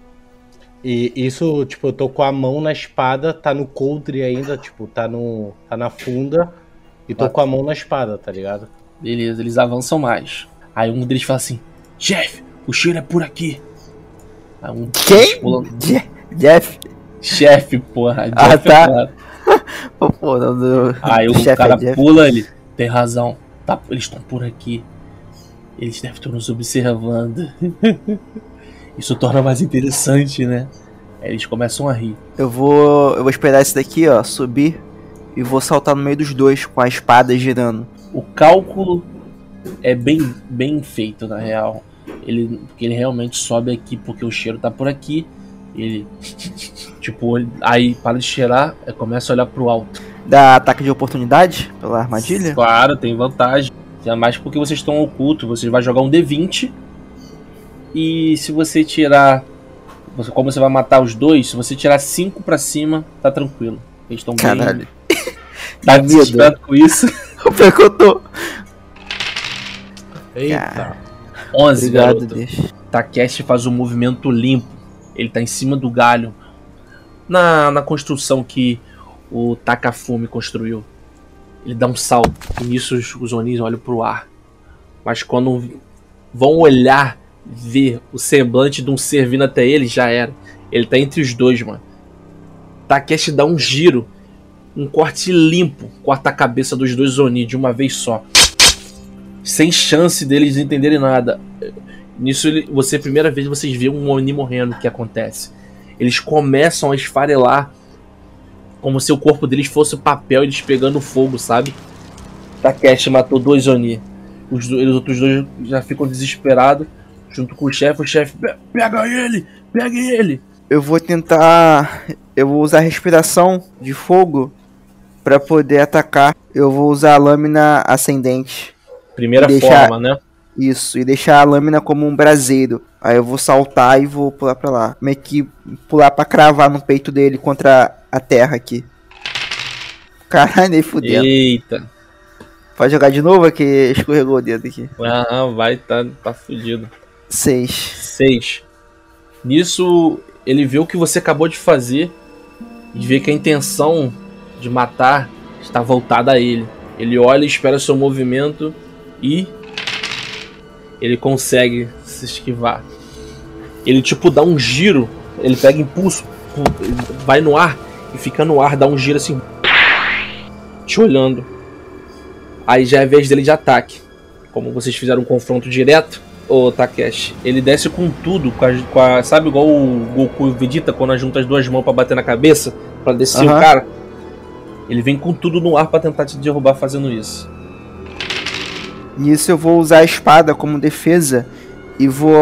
E isso, tipo, eu tô com a mão na espada, tá no coldre ainda, tipo, tá no. tá na funda. E tô com a mão na espada, tá ligado? Beleza, eles avançam mais. Aí um deles fala assim, chefe, o cheiro é por aqui. Aí um Quem? Pula... Jeff? Chefe, porra. Ah, Jeff tá. É Pô, não, não. Aí o Chef cara é pula ele. Tem razão. Tá, eles estão por aqui. Eles devem estar nos observando. Isso torna mais interessante, né? Aí eles começam a rir. Eu vou. Eu vou esperar esse daqui, ó, subir. E vou saltar no meio dos dois com a espada girando. O cálculo é bem, bem feito, na real. Ele, ele realmente sobe aqui porque o cheiro tá por aqui. Ele. Tipo, aí para de cheirar, começa a olhar pro alto. Dá ataque de oportunidade pela armadilha? Claro, tem vantagem. Ainda mais porque vocês estão ocultos. Você vai jogar um D20 e se você tirar. Como você vai matar os dois, se você tirar 5 pra cima, tá tranquilo. Eles estão bem. Caralho. Tá desesperado com isso. O pior que eu tô. Eita. 11, Obrigado, garoto. Takeshi faz um movimento limpo. Ele tá em cima do galho. Na, na construção que o Takafumi construiu. Ele dá um salto. E nisso os, os Onis olham pro ar. Mas quando vão olhar ver o semblante de um ser vindo até ele, já era. Ele tá entre os dois, mano. Takeshi dá um giro, um corte limpo, corta a cabeça dos dois Oni de uma vez só. Sem chance deles entenderem nada. Nisso, ele, você, primeira vez, vocês vê um Oni morrendo, o que acontece? Eles começam a esfarelar, como se o corpo deles fosse papel, eles pegando fogo, sabe? Takeshi matou dois Oni. Os, os outros dois já ficam desesperados junto com o chefe, o chefe, pega ele, pega ele. Eu vou tentar, eu vou usar respiração de fogo para poder atacar. Eu vou usar a lâmina ascendente. Primeira deixar, forma, né? Isso, e deixar a lâmina como um braseiro. Aí eu vou saltar e vou pular pra lá. Meio que pular pra cravar no peito dele contra a terra aqui. Caralho, nem fudeu. Eita. Pode jogar de novo que escorregou o dedo aqui. Ah, vai, tá, tá fudido. Seis. Seis. Nisso, ele vê o que você acabou de fazer e vê que a intenção de matar está voltada a ele. Ele olha, espera seu movimento e ele consegue se esquivar. Ele tipo dá um giro, ele pega impulso, vai no ar e fica no ar, dá um giro assim, te olhando. Aí já é vez dele de ataque. Como vocês fizeram um confronto direto, o Takeshi, ele desce com tudo, com a, com a, sabe igual o Goku e o Vegeta quando junta as duas mãos para bater na cabeça, para descer uhum. o cara? Ele vem com tudo no ar para tentar te derrubar fazendo isso. Nisso eu vou usar a espada como defesa e vou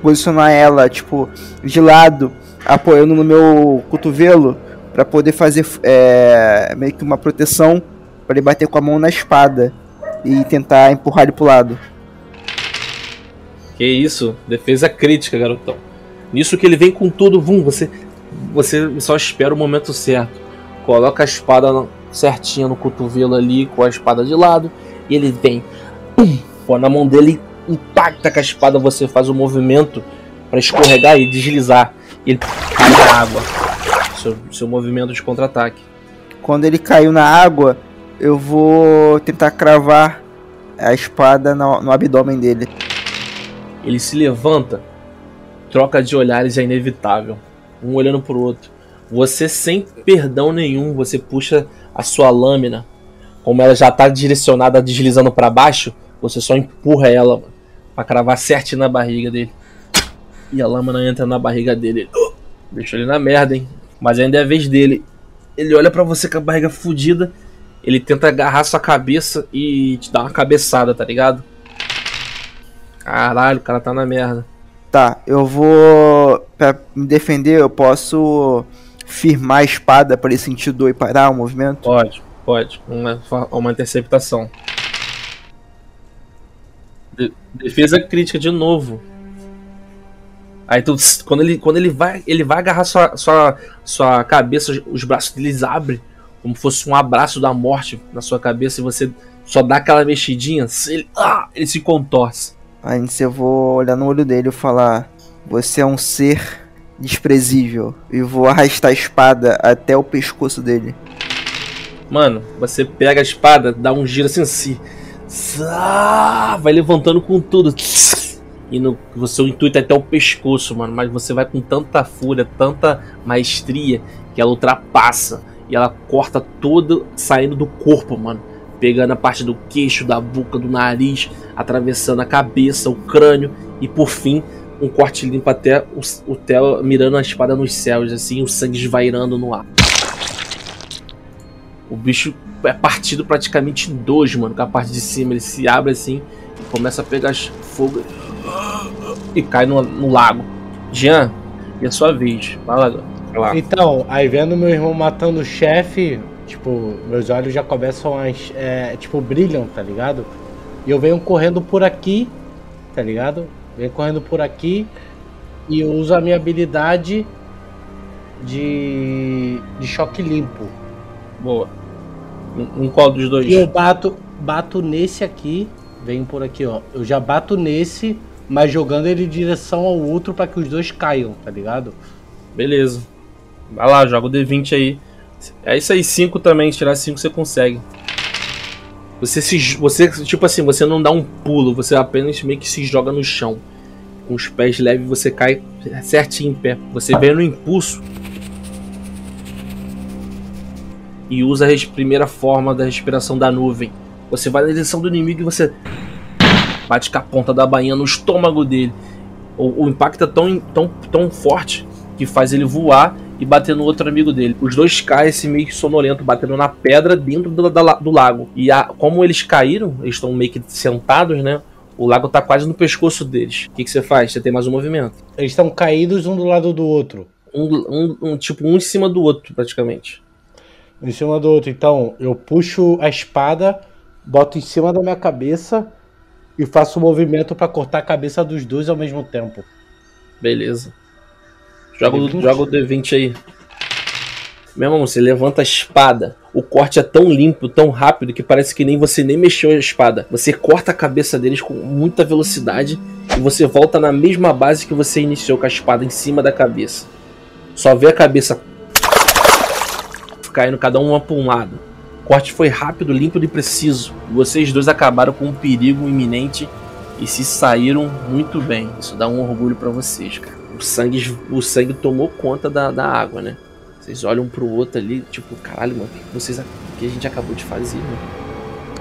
posicionar ela, tipo, de lado, apoiando no meu cotovelo para poder fazer é, meio que uma proteção Pra ele bater com a mão na espada e tentar empurrar ele pro lado. Que isso, defesa crítica, garotão. Nisso que ele vem com tudo, vum, você, você só espera o momento certo. Coloca a espada certinha no cotovelo ali, com a espada de lado, e ele vem, pum, pô, na mão dele, impacta com a espada, você faz o movimento para escorregar e deslizar. E ele cai na água. Seu, seu movimento de contra-ataque. Quando ele caiu na água, eu vou tentar cravar a espada no, no abdômen dele. Ele se levanta, troca de olhares é inevitável, um olhando pro outro. Você sem perdão nenhum, você puxa a sua lâmina, como ela já tá direcionada deslizando para baixo, você só empurra ela para cravar certinho na barriga dele. E a lâmina entra na barriga dele. Deixa ele na merda, hein? Mas ainda é a vez dele. Ele olha para você com a barriga fodida, ele tenta agarrar sua cabeça e te dar uma cabeçada, tá ligado? Caralho, o cara tá na merda. Tá, eu vou. Pra me defender, eu posso firmar a espada para ele sentir dor e parar o movimento? Pode, pode. Uma, uma interceptação. De, defesa crítica de novo. Aí tu, quando ele, quando ele vai, ele vai agarrar sua, sua, sua cabeça, os braços deles abrem como fosse um abraço da morte na sua cabeça e você só dá aquela mexidinha, ele, ah, ele se contorce. Aí eu vou olhar no olho dele e falar: Você é um ser desprezível. E vou arrastar a espada até o pescoço dele. Mano, você pega a espada, dá um giro assim, assim vai levantando com tudo. E no, o seu intuito é até o pescoço, mano. Mas você vai com tanta fúria, tanta maestria, que ela ultrapassa. E ela corta todo saindo do corpo, mano pegando a parte do queixo, da boca, do nariz, atravessando a cabeça, o crânio e por fim um corte limpo até o, o Theo mirando a espada nos céus, assim, o sangue esvairando no ar. O bicho é partido praticamente em dois, mano, com a parte de cima ele se abre assim começa a pegar fogo e cai no, no lago. Jean, é a sua vez. Vai lá. Então, aí vendo meu irmão matando o chefe, Tipo, meus olhos já começam a. É, tipo, brilham, tá ligado? E eu venho correndo por aqui, tá ligado? Venho correndo por aqui e eu uso a minha habilidade de. de choque limpo. Boa. Um, um qual dos dois? E eu bato, bato nesse aqui. Venho por aqui, ó. Eu já bato nesse, mas jogando ele em direção ao outro para que os dois caiam, tá ligado? Beleza. Vai lá, joga o D20 aí. É isso aí, 5 também, tirar 5 você consegue. Você se. Você, tipo assim, você não dá um pulo, você apenas meio que se joga no chão. Com os pés leves você cai certinho em pé. Você vem no impulso. E usa a primeira forma da respiração da nuvem. Você vai na direção do inimigo e você bate com a ponta da bainha no estômago dele. O, o impacto é tão, tão, tão forte que faz ele voar e bater no outro amigo dele. Os dois caem esse meio que sonolento, batendo na pedra dentro do, do, do lago. E a, como eles caíram, eles estão meio que sentados, né? O lago tá quase no pescoço deles. O que, que você faz? Você tem mais um movimento. Eles estão caídos um do lado do outro. Um, um, um, tipo, um em cima do outro, praticamente. Um em cima do outro. Então, eu puxo a espada, boto em cima da minha cabeça e faço o um movimento para cortar a cabeça dos dois ao mesmo tempo. Beleza. Joga, o, joga o D20 aí. Meu irmão, você levanta a espada. O corte é tão limpo, tão rápido, que parece que nem você nem mexeu a espada. Você corta a cabeça deles com muita velocidade e você volta na mesma base que você iniciou com a espada em cima da cabeça. Só vê a cabeça caindo cada uma para um lado. O corte foi rápido, limpo e preciso. E vocês dois acabaram com um perigo iminente e se saíram muito bem. Isso dá um orgulho para vocês, cara sangue, o sangue tomou conta da, da água, né? Vocês olham pro outro ali, tipo, caralho, mano, o que, vocês, o que a gente acabou de fazer, mano?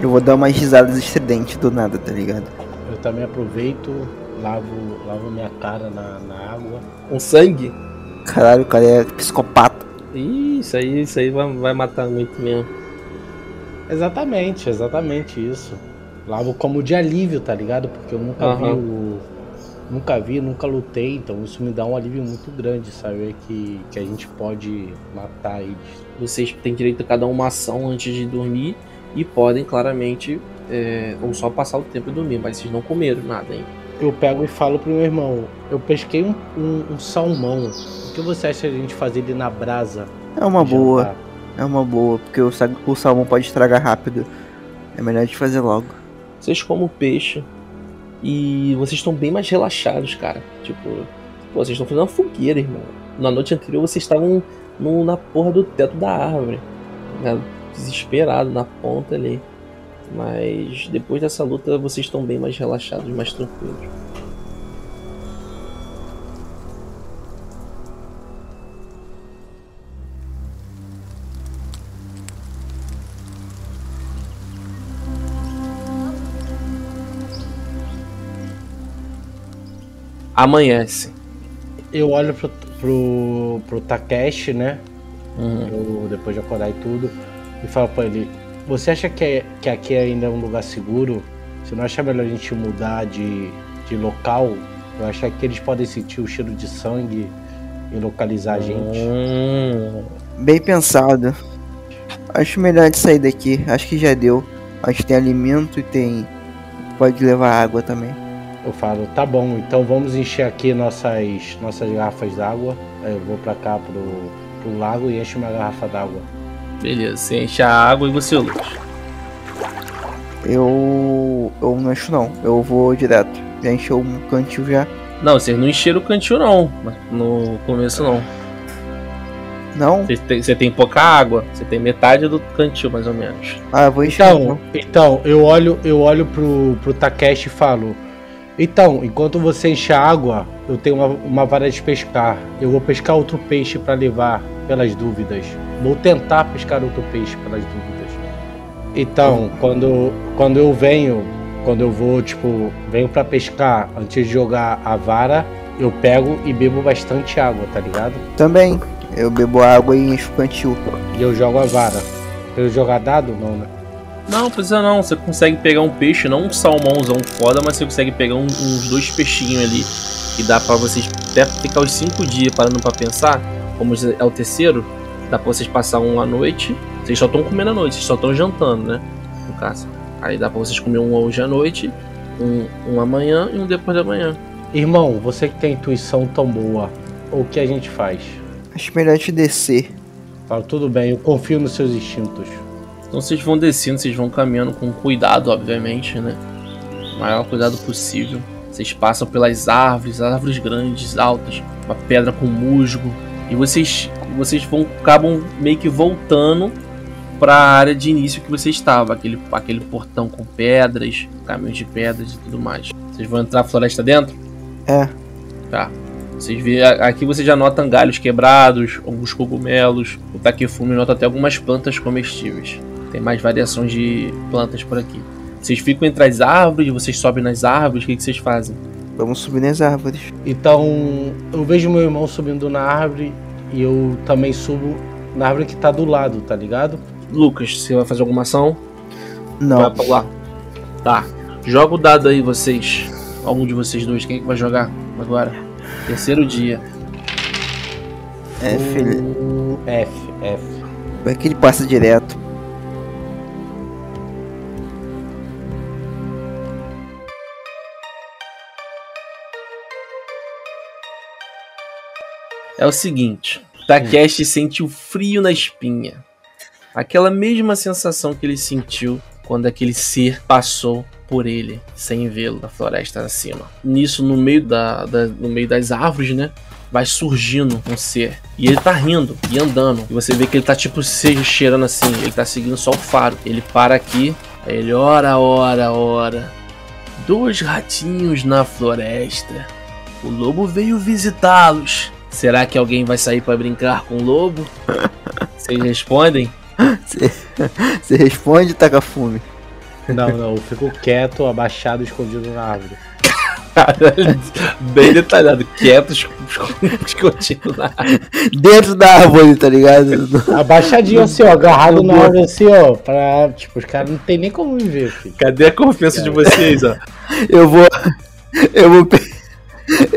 Eu vou dar umas risadas estridentes do nada, tá ligado? Eu também aproveito, lavo, lavo minha cara na, na água. Com sangue? Caralho, o cara é psicopata. Isso aí, isso aí vai, vai matar muito mesmo. Exatamente, exatamente isso. Lavo como de alívio, tá ligado? Porque eu nunca uhum. vi o, nunca vi, nunca lutei, então isso me dá um alívio muito grande, saber que, que a gente pode matar eles. Vocês têm direito a cada uma ação antes de dormir e podem claramente é, ou só passar o tempo e dormir, mas vocês não comeram nada ainda. Eu pego e falo pro meu irmão, eu pesquei um, um, um salmão. O que você acha de a gente fazer ele na brasa? É uma Jantar. boa, é uma boa, porque o, o salmão pode estragar rápido. É melhor de fazer logo. Vocês comem o peixe e vocês estão bem mais relaxados, cara. Tipo, pô, vocês estão fazendo uma fogueira, irmão. Na noite anterior vocês estavam no- na porra do teto da árvore, né? desesperado na ponta ali. Mas depois dessa luta vocês estão bem mais relaxados, mais tranquilos. Amanhece. Eu olho pro, pro, pro Takeshi, né? Uhum. Eu, depois de acordar e tudo, e falo pra ele: Você acha que, é- que aqui ainda é um lugar seguro? Você não acha melhor a gente mudar de, de local? Eu acho que eles podem sentir o cheiro de sangue e localizar a gente. Hum. Bem pensado. Acho melhor de sair daqui. Acho que já deu. Acho que tem alimento e tem. Pode levar água também. Eu falo: Tá bom, então vamos encher aqui nossas, nossas garrafas d'água. Aí eu vou pra cá pro, pro lago e encho uma garrafa d'água. Beleza, você enche a água e você luz. Eu. Eu não encho não. Eu vou direto. Já encheu um cantil já. Não, vocês não encheram o cantil não. No começo não. Não? Você tem, você tem pouca água. Você tem metade do cantil, mais ou menos. Ah, eu vou encher. Então, então eu olho, eu olho pro, pro Takeshi e falo: Então, enquanto você enche a água, eu tenho uma, uma vara de pescar. Eu vou pescar outro peixe pra levar, pelas dúvidas. Vou tentar pescar outro peixe pelas dúvidas. Então, quando, quando eu venho, quando eu vou, tipo, venho pra pescar, antes de jogar a vara, eu pego e bebo bastante água, tá ligado? Também. Eu bebo água e encho o cantil. E eu jogo a vara. Pra eu jogar dado? Não, né? Não, precisa não. Você consegue pegar um peixe, não um salmãozão foda, mas você consegue pegar um- uns dois peixinhos ali. Que dá pra vocês até ficar os cinco dias parando pra pensar. Como é o terceiro, dá pra vocês passar uma noite. Vocês só estão comendo à noite, vocês só estão jantando, né? No caso. Aí dá pra vocês comer um hoje à noite, um, um amanhã e um depois da manhã. Irmão, você que tem intuição tão boa, o que a gente faz? Acho melhor te descer. Fala, tudo bem, eu confio nos seus instintos. Então vocês vão descendo, vocês vão caminhando com cuidado, obviamente, né? O maior cuidado possível. Vocês passam pelas árvores, árvores grandes, altas, uma pedra com musgo. E vocês, vocês vão acabam meio que voltando para a área de início que você estava, aquele, aquele portão com pedras, caminhos de pedras e tudo mais. Vocês vão entrar a floresta dentro? É. Tá. Vocês vê, aqui você já nota galhos quebrados, alguns cogumelos. O Takefume nota até algumas plantas comestíveis. Tem mais variações de plantas por aqui. Vocês ficam entre as árvores, vocês sobem nas árvores, o que, que vocês fazem? Vamos subir nas árvores. Então, eu vejo meu irmão subindo na árvore e eu também subo na árvore que tá do lado, tá ligado? Lucas, você vai fazer alguma ação? Não. Vai pra lá. Tá. Joga o dado aí, vocês. Algum de vocês dois. Quem é que vai jogar agora? Terceiro dia. É. Hum, F, F. Vai que ele passa direto. É o seguinte, Takeshi sente o frio na espinha. Aquela mesma sensação que ele sentiu quando aquele ser passou por ele, sem vê-lo, na floresta acima. Nisso, no meio, da, da- no meio das árvores, né? Vai surgindo um ser. E ele tá rindo e andando. E você vê que ele tá tipo se cheirando assim. Ele tá seguindo só o faro. Ele para aqui. Aí ele, ora, ora, ora. Dois ratinhos na floresta. O lobo veio visitá-los. Será que alguém vai sair pra brincar com o lobo? Vocês respondem? Você responde, Takafume. Não, não, eu fico quieto, abaixado, escondido na árvore. Bem detalhado, quietos, escondido na Dentro da árvore, tá ligado? Abaixadinho assim, ó, agarrado na árvore assim, ó, pra. Tipo, os caras não tem nem como me ver, filho. Cadê a confiança de vocês, ó? Eu vou. Eu vou. pe-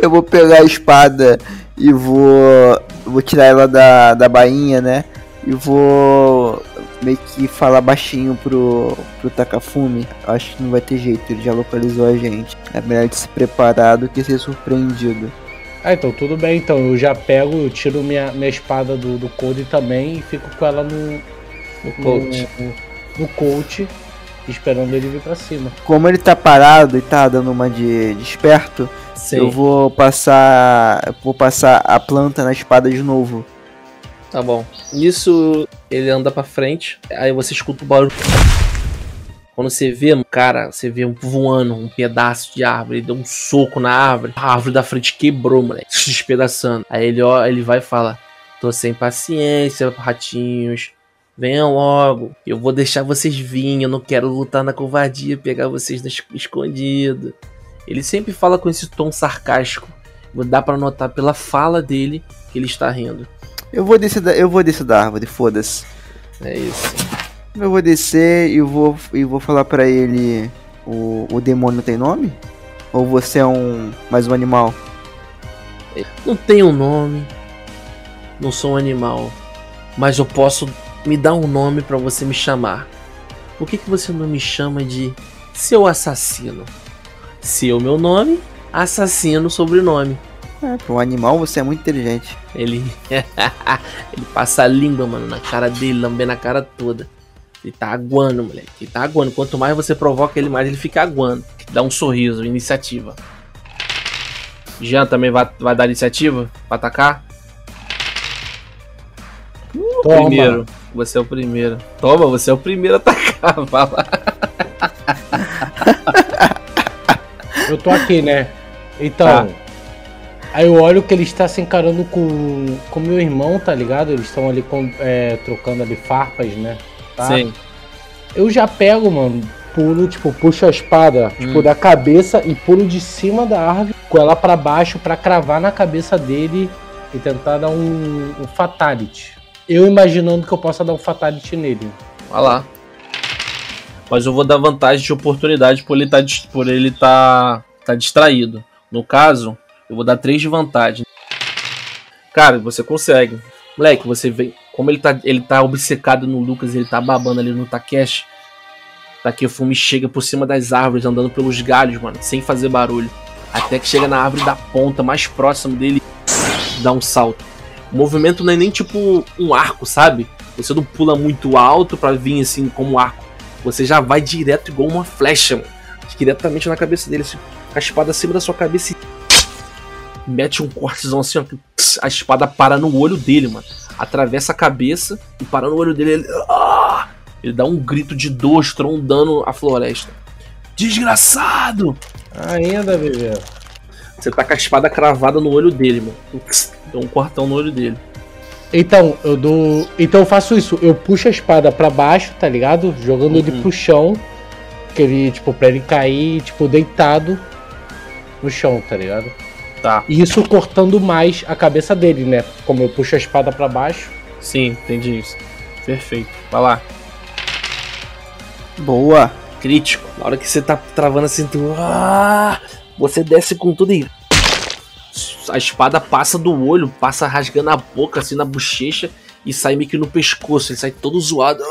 Eu vou pegar a espada e vou. Vou tirar ela da, da bainha, né? E vou. meio que falar baixinho pro, pro Takafumi. Acho que não vai ter jeito, ele já localizou a gente. É melhor de se preparar do que ser surpreendido. Ah, então tudo bem, então eu já pego, eu tiro minha, minha espada do, do Code também e fico com ela no, O coach. no, no coach, esperando ele vir pra cima. Como ele tá parado e tá dando uma de, de esperto, Sim. eu vou passar. Vou passar a planta na espada de novo. Tá bom. Nisso, ele anda pra frente, aí você escuta o barulho. Quando você vê, cara, você vê um voando um pedaço de árvore, ele deu um soco na árvore, a árvore da frente quebrou, moleque, se despedaçando. Aí ele, ó, ele vai e fala: Tô sem paciência, ratinhos. Venham logo, eu vou deixar vocês virem, eu não quero lutar na covardia, pegar vocês escondido. Ele sempre fala com esse tom sarcástico. Dá pra notar pela fala dele que ele está rindo. Eu vou descer da, eu vou descer da árvore, foda-se. É isso. Eu vou descer e vou, e vou falar pra ele: o, o demônio tem nome? Ou você é um mais um animal? Não tenho nome. Não sou um animal. Mas eu posso me dar um nome pra você me chamar. Por que, que você não me chama de seu assassino? Seu meu nome, assassino sobrenome. É, um animal você é muito inteligente. Ele. ele passa a língua, mano, na cara dele, lambendo a cara toda. Ele tá aguando, moleque. Ele tá aguando. Quanto mais você provoca ele, mais ele fica aguando. Dá um sorriso, iniciativa. Jean também vai, vai dar iniciativa? Pra atacar? Toma. Primeiro. Você é o primeiro. Toma, você é o primeiro a atacar. Vai lá. Eu tô aqui, né? Então. Tá. Aí eu olho que ele está se encarando com com meu irmão, tá ligado? Eles estão ali com, é, trocando ali farpas, né? Tá? Sim. Eu já pego, mano, pulo, tipo, puxo a espada, tipo, Hum. da cabeça e pulo de cima da árvore com ela pra baixo pra cravar na cabeça dele e tentar dar um, um fatality. Eu imaginando que eu possa dar um fatality nele. Vai lá. Mas eu vou dar vantagem de oportunidade por ele tá, por ele tá, tá distraído. No caso, eu vou dar 3 de vantagem. Cara, você consegue. Moleque, você vem. Como ele tá, ele tá obcecado no Lucas, ele tá babando ali no Takeshi. Takefumi chega por cima das árvores, andando pelos galhos, mano, sem fazer barulho. Até que chega na árvore da ponta, mais próximo dele, dá um salto. O movimento não é nem tipo um arco, sabe? Você não pula muito alto pra vir assim como um arco. Você já vai direto igual uma flecha, mano. Diretamente na cabeça dele, assim, a espada acima da sua cabeça e mete um cortezão assim, ó. A espada para no olho dele, mano. Atravessa a cabeça e para no olho dele. Ele, Ah! ele dá um grito de dor, estrondando a floresta. Desgraçado! Ainda, bebê. Você tá com a espada cravada no olho dele, mano. Deu um cortão no olho dele. Então, eu dou. Então eu faço isso, eu puxo a espada pra baixo, tá ligado? Jogando ele Uhum. pro chão. Que ele, tipo, pra ele cair, tipo, deitado no chão, tá ligado? Tá. E isso cortando mais a cabeça dele, né? Como eu puxo a espada pra baixo. Sim, entendi isso. Perfeito. Vai lá. Boa! crítico. Na hora que você tá travando assim, tu, ah, você desce com tudo e a espada passa do olho, passa rasgando a boca, assim, na bochecha e sai meio que no pescoço. Ele sai todo zoado,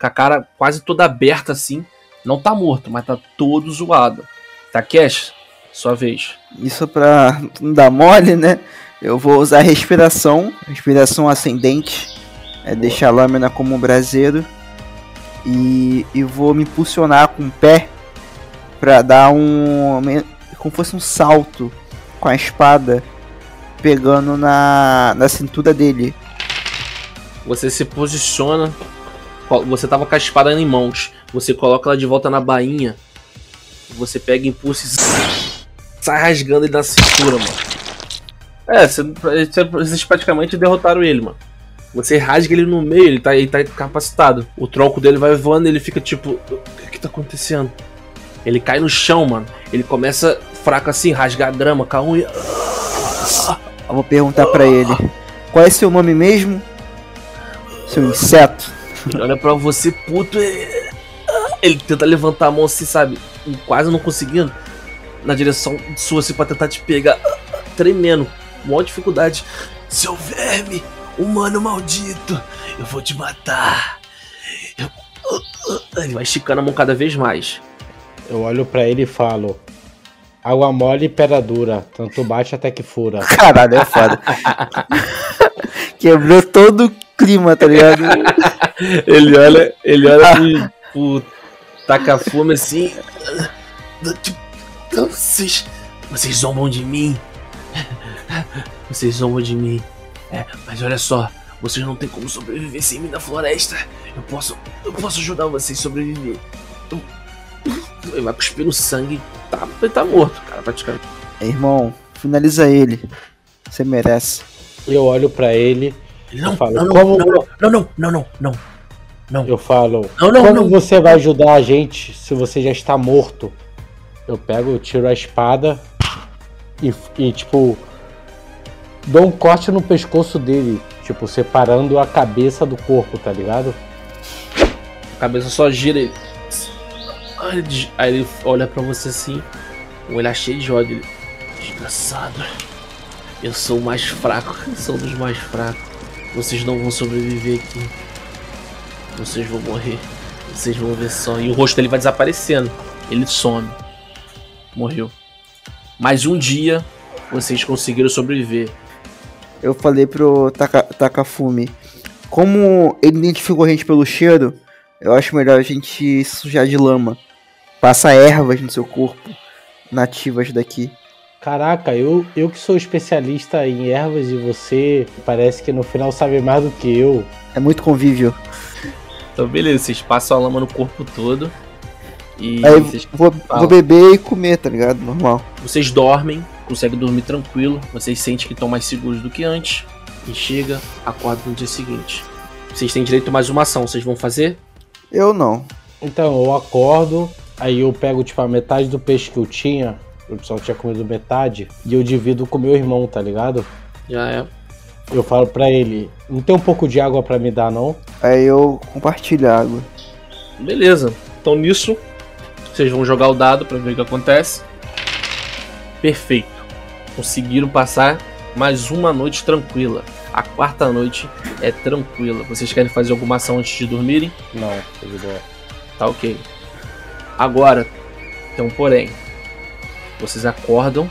com a cara quase toda aberta assim. Não tá morto, mas tá todo zoado. Takeshi, sua vez. Isso pra não dar mole, né? Eu vou usar respiração, respiração ascendente, é deixar a lâmina como um braseiro e, e vou me impulsionar com o pé pra dar um como fosse um salto com a espada pegando na, na cintura dele. Você se posiciona, você tava com a espada em mãos, você coloca ela de volta na bainha, você pega impulso e sai rasgando ele na cintura, mano. É, você- vocês praticamente derrotaram ele, mano. Você rasga ele no meio, ele tá, ele tá incapacitado. O tronco dele vai voando ele fica tipo: O que que tá acontecendo? Ele cai no chão, mano. Ele começa fraco assim, rasgar a grama com a unha. Eu vou perguntar pra ele: Qual é seu nome mesmo? Seu inseto? Ele olha pra você, puto. e- Ele tenta levantar a mão assim, sabe? Quase não conseguindo. Na direção sua, assim, pra tentar te pegar. Tremendo. Maior dificuldade. Seu verme, humano maldito. Eu vou te matar. Ele vai esticando a mão cada vez mais. Eu olho pra ele e falo: Água mole e pedra dura, tanto bate até que fura. Caralho, é foda. Quebrou todo o clima, tá ligado? ele olha, ele olha pro, pro taca-fume assim. Vocês, vocês zombam de mim. Vocês zombam de mim. É, mas olha só, vocês não têm como sobreviver sem mim na floresta. Eu posso, eu posso ajudar vocês a sobreviver. Ele vai cuspir sangue. Tá, ele tá morto, cara, praticamente. Irmão, finaliza ele. Você merece. Eu olho para ele. Não, falo, não, não, como... não, não, não, não, não, não, não. Eu falo, não, não, como não. você vai ajudar a gente se você já está morto? Eu pego, eu tiro a espada e, e tipo, dou um corte no pescoço dele, tipo, separando a cabeça do corpo, tá ligado? A cabeça só gira e. Aí ele olha pra você assim, o olhar cheio de ódio. Ele, Desgraçado. Eu sou o mais fraco, sou um dos mais fracos. Vocês não vão sobreviver aqui. Vocês vão morrer. Vocês vão ver só. E o rosto dele vai desaparecendo. Ele some. Morreu. Mais um dia vocês conseguiram sobreviver eu falei pro Taka, Takafumi, como ele identificou a gente pelo cheiro, eu acho melhor a gente sujar de lama. Passa ervas no seu corpo, nativas daqui. Caraca, eu, eu que sou especialista em ervas e você parece que no final sabe mais do que eu. É muito convívio. Então beleza, vocês passam a lama no corpo todo. E Aí vou, vou beber e comer, tá ligado? Normal. Vocês dormem, consegue dormir tranquilo, vocês sentem que estão mais seguros do que antes, e chega, acorda no dia seguinte. Vocês têm direito a mais uma ação, vocês vão fazer? Eu não. Então, eu acordo, aí eu pego tipo a metade do peixe que eu tinha, eu só tinha comido metade, e eu divido com meu irmão, tá ligado? Já é. Eu falo pra ele, não tem um pouco de água para me dar não? Aí eu compartilho a água. Beleza. Então nisso, vocês vão jogar o dado para ver o que acontece. Perfeito. Conseguiram passar mais uma noite tranquila. A quarta noite é tranquila. Vocês querem fazer alguma ação antes de dormirem? Não, tá. Tá ok. Agora, um porém. Vocês acordam,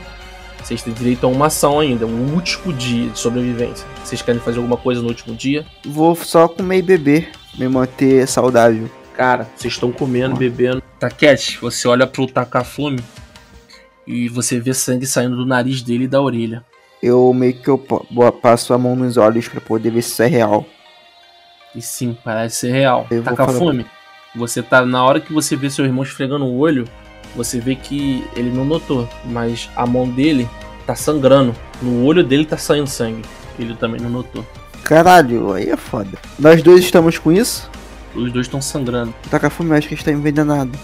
vocês têm direito a uma ação ainda, um último dia de sobrevivência. Vocês querem fazer alguma coisa no último dia? Vou só comer e beber, me manter saudável. Cara, vocês estão comendo, bebendo. Taquete, você olha pro Takafumi e você vê sangue saindo do nariz dele e da orelha. Eu meio que eu passo a mão nos olhos para poder ver se isso é real. E sim, parece ser real. Eu Takafumi, falar... você tá na hora que você vê seu irmão esfregando o olho, você vê que ele não notou, mas a mão dele tá sangrando. No olho dele tá saindo sangue. Ele também não notou. Caralho, aí é foda. Nós dois estamos com isso? Os dois estão sangrando. O Takafumi acho que está envenenado.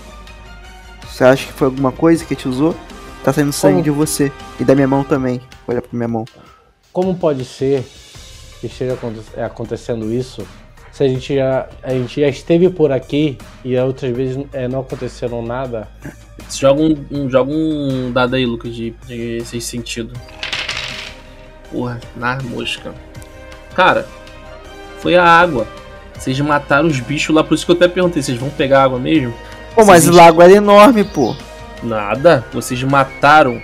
Você acha que foi alguma coisa que te usou? Tá saindo sangue Como? de você. E da minha mão também. Olha pra minha mão. Como pode ser que esteja é, acontecendo isso se a gente já, a gente já esteve por aqui e outras vezes é, não aconteceram nada? Joga um, um, joga um dado aí, Lucas, de, de seis sentido. Porra, na mosca. Cara, foi a água. Vocês mataram os bichos lá, por isso que eu até perguntei, vocês vão pegar água mesmo? Pô, mas o lago era enorme, pô. Nada. Vocês mataram.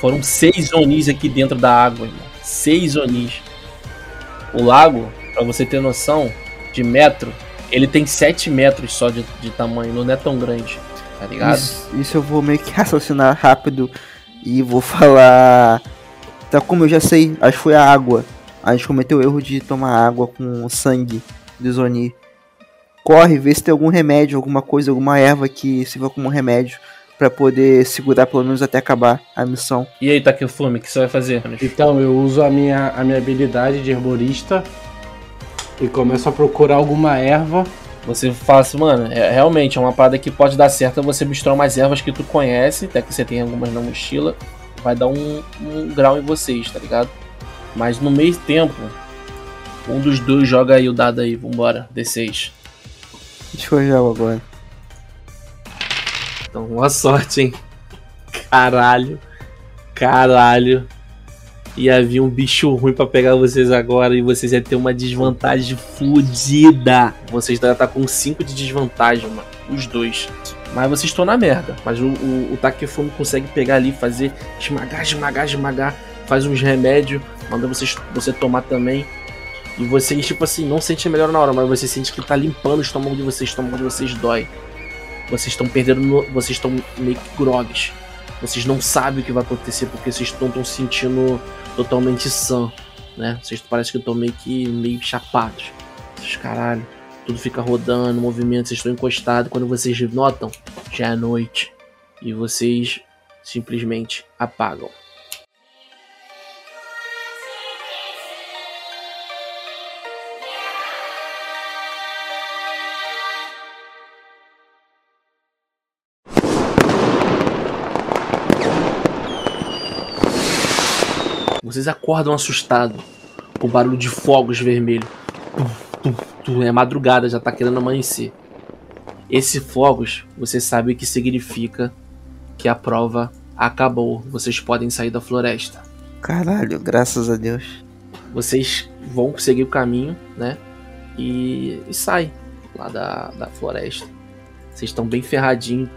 Foram seis Onis aqui dentro da água, irmão. Seis Onis. O lago, pra você ter noção, de metro, ele tem 7 metros só de, de tamanho, não é tão grande. Tá ligado? Isso, isso eu vou meio que raciocinar rápido e vou falar. Tá como eu já sei, acho que foi a água. A gente cometeu o erro de tomar água com sangue do Zoni. Corre, vê se tem algum remédio, alguma coisa, alguma erva que sirva como remédio para poder segurar pelo menos até acabar a missão. E aí, Takefume, o que você vai fazer? Então, eu uso a minha, a minha habilidade de herborista e começo a procurar alguma erva. Você fala assim, mano, é, realmente é uma parada que pode dar certo você misturar umas ervas que tu conhece, até que você tem algumas na mochila, vai dar um, um grau em vocês, tá ligado? Mas no meio tempo, um dos dois joga aí o dado aí, vambora, D6. Deixa eu jogar agora. Então, boa sorte, hein? Caralho. Caralho. Ia vir um bicho ruim para pegar vocês agora e vocês iam ter uma desvantagem fodida. Vocês devem estar com 5 de desvantagem, mano. Os dois. Mas vocês estão na merda. Mas o, o, o consegue pegar ali, fazer esmagar, esmagar, esmagar. Faz uns remédios, manda vocês, você tomar também. E vocês, tipo assim, não sente melhor na hora, mas você sente que tá limpando o estômago de vocês, o estômago de vocês dói. Vocês estão perdendo, no, vocês estão meio que grogues. Vocês não sabem o que vai acontecer porque vocês estão sentindo totalmente sã, né? Vocês parecem que estão meio que meio chapados. Vocês, caralho, tudo fica rodando, movimento, vocês estão encostados. Quando vocês notam, já é noite. E vocês simplesmente apagam. Vocês acordam assustados com o barulho de fogos vermelhos. É madrugada, já tá querendo amanhecer. Esse fogos, você sabe o que significa que a prova acabou. Vocês podem sair da floresta. Caralho, graças a Deus. Vocês vão seguir o caminho, né? E, e saem lá da, da floresta. Vocês estão bem ferradinhos.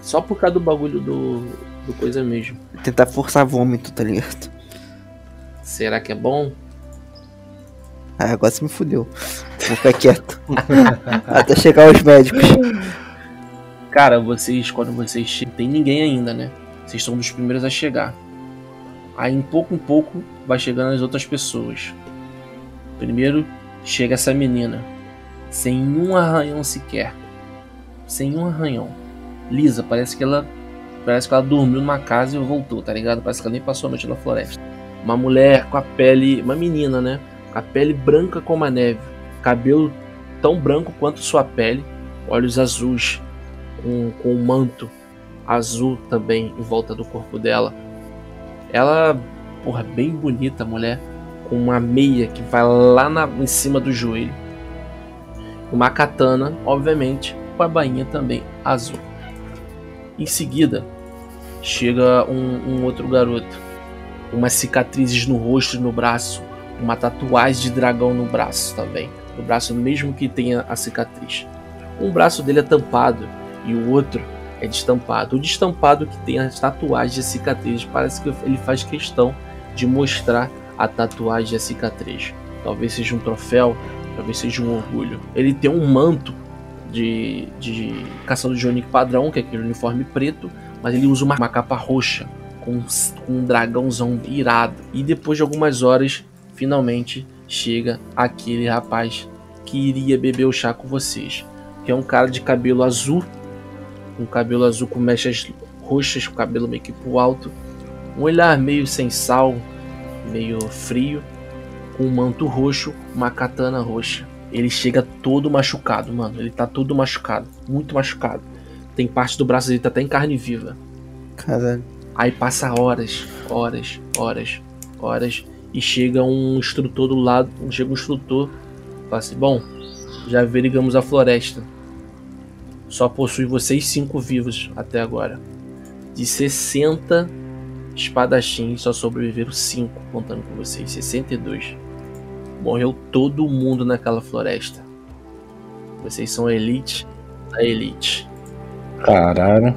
Só por causa do bagulho do, do coisa mesmo. Tentar forçar vômito, tá ligado? Será que é bom? Ah, agora você me fudeu. Vou ficar quieto. Até chegar os médicos. Cara, vocês, quando vocês chegam, tem ninguém ainda, né? Vocês são dos primeiros a chegar. Aí, em pouco em pouco, vai chegando as outras pessoas. Primeiro, chega essa menina. Sem um arranhão sequer. Sem um arranhão. Lisa, parece que ela. Parece que ela dormiu numa casa e voltou, tá ligado? Parece que ela nem passou a noite na floresta. Uma mulher com a pele. Uma menina, né? A pele branca como a neve. Cabelo tão branco quanto sua pele. Olhos azuis. Com, com um manto azul também em volta do corpo dela. Ela, porra, bem bonita a mulher. Com uma meia que vai lá na, em cima do joelho. Uma katana, obviamente, com a bainha também azul. Em seguida, chega um, um outro garoto umas cicatrizes no rosto e no braço, uma tatuagem de dragão no braço também, no braço mesmo que tenha a cicatriz. Um braço dele é tampado e o outro é destampado. O destampado que tem as tatuagens e cicatrizes parece que ele faz questão de mostrar a tatuagem e a cicatriz. Talvez seja um troféu, talvez seja um orgulho. Ele tem um manto de, de caçador de Onic padrão, que é aquele uniforme preto, mas ele usa uma, uma capa roxa com, um dragãozão irado. E depois de algumas horas, finalmente chega aquele rapaz que iria beber o chá com vocês. Que é um cara de cabelo azul, um cabelo azul com mechas roxas, com cabelo meio que pro alto, um olhar meio sem sal, meio frio, com um manto roxo, uma katana roxa. Ele chega todo machucado, mano. Ele tá todo machucado, muito machucado. Tem parte do braço dele tá até em carne viva. Caralho. Aí passa horas, horas, horas, horas e chega um instrutor do lado, chega um instrutor, fala assim, bom, já averigamos a floresta. Só possui vocês cinco vivos até agora. De 60 espadachins, só sobreviveram 5, contando com vocês, 62. Morreu todo mundo naquela floresta. Vocês são elite da elite. Caralho.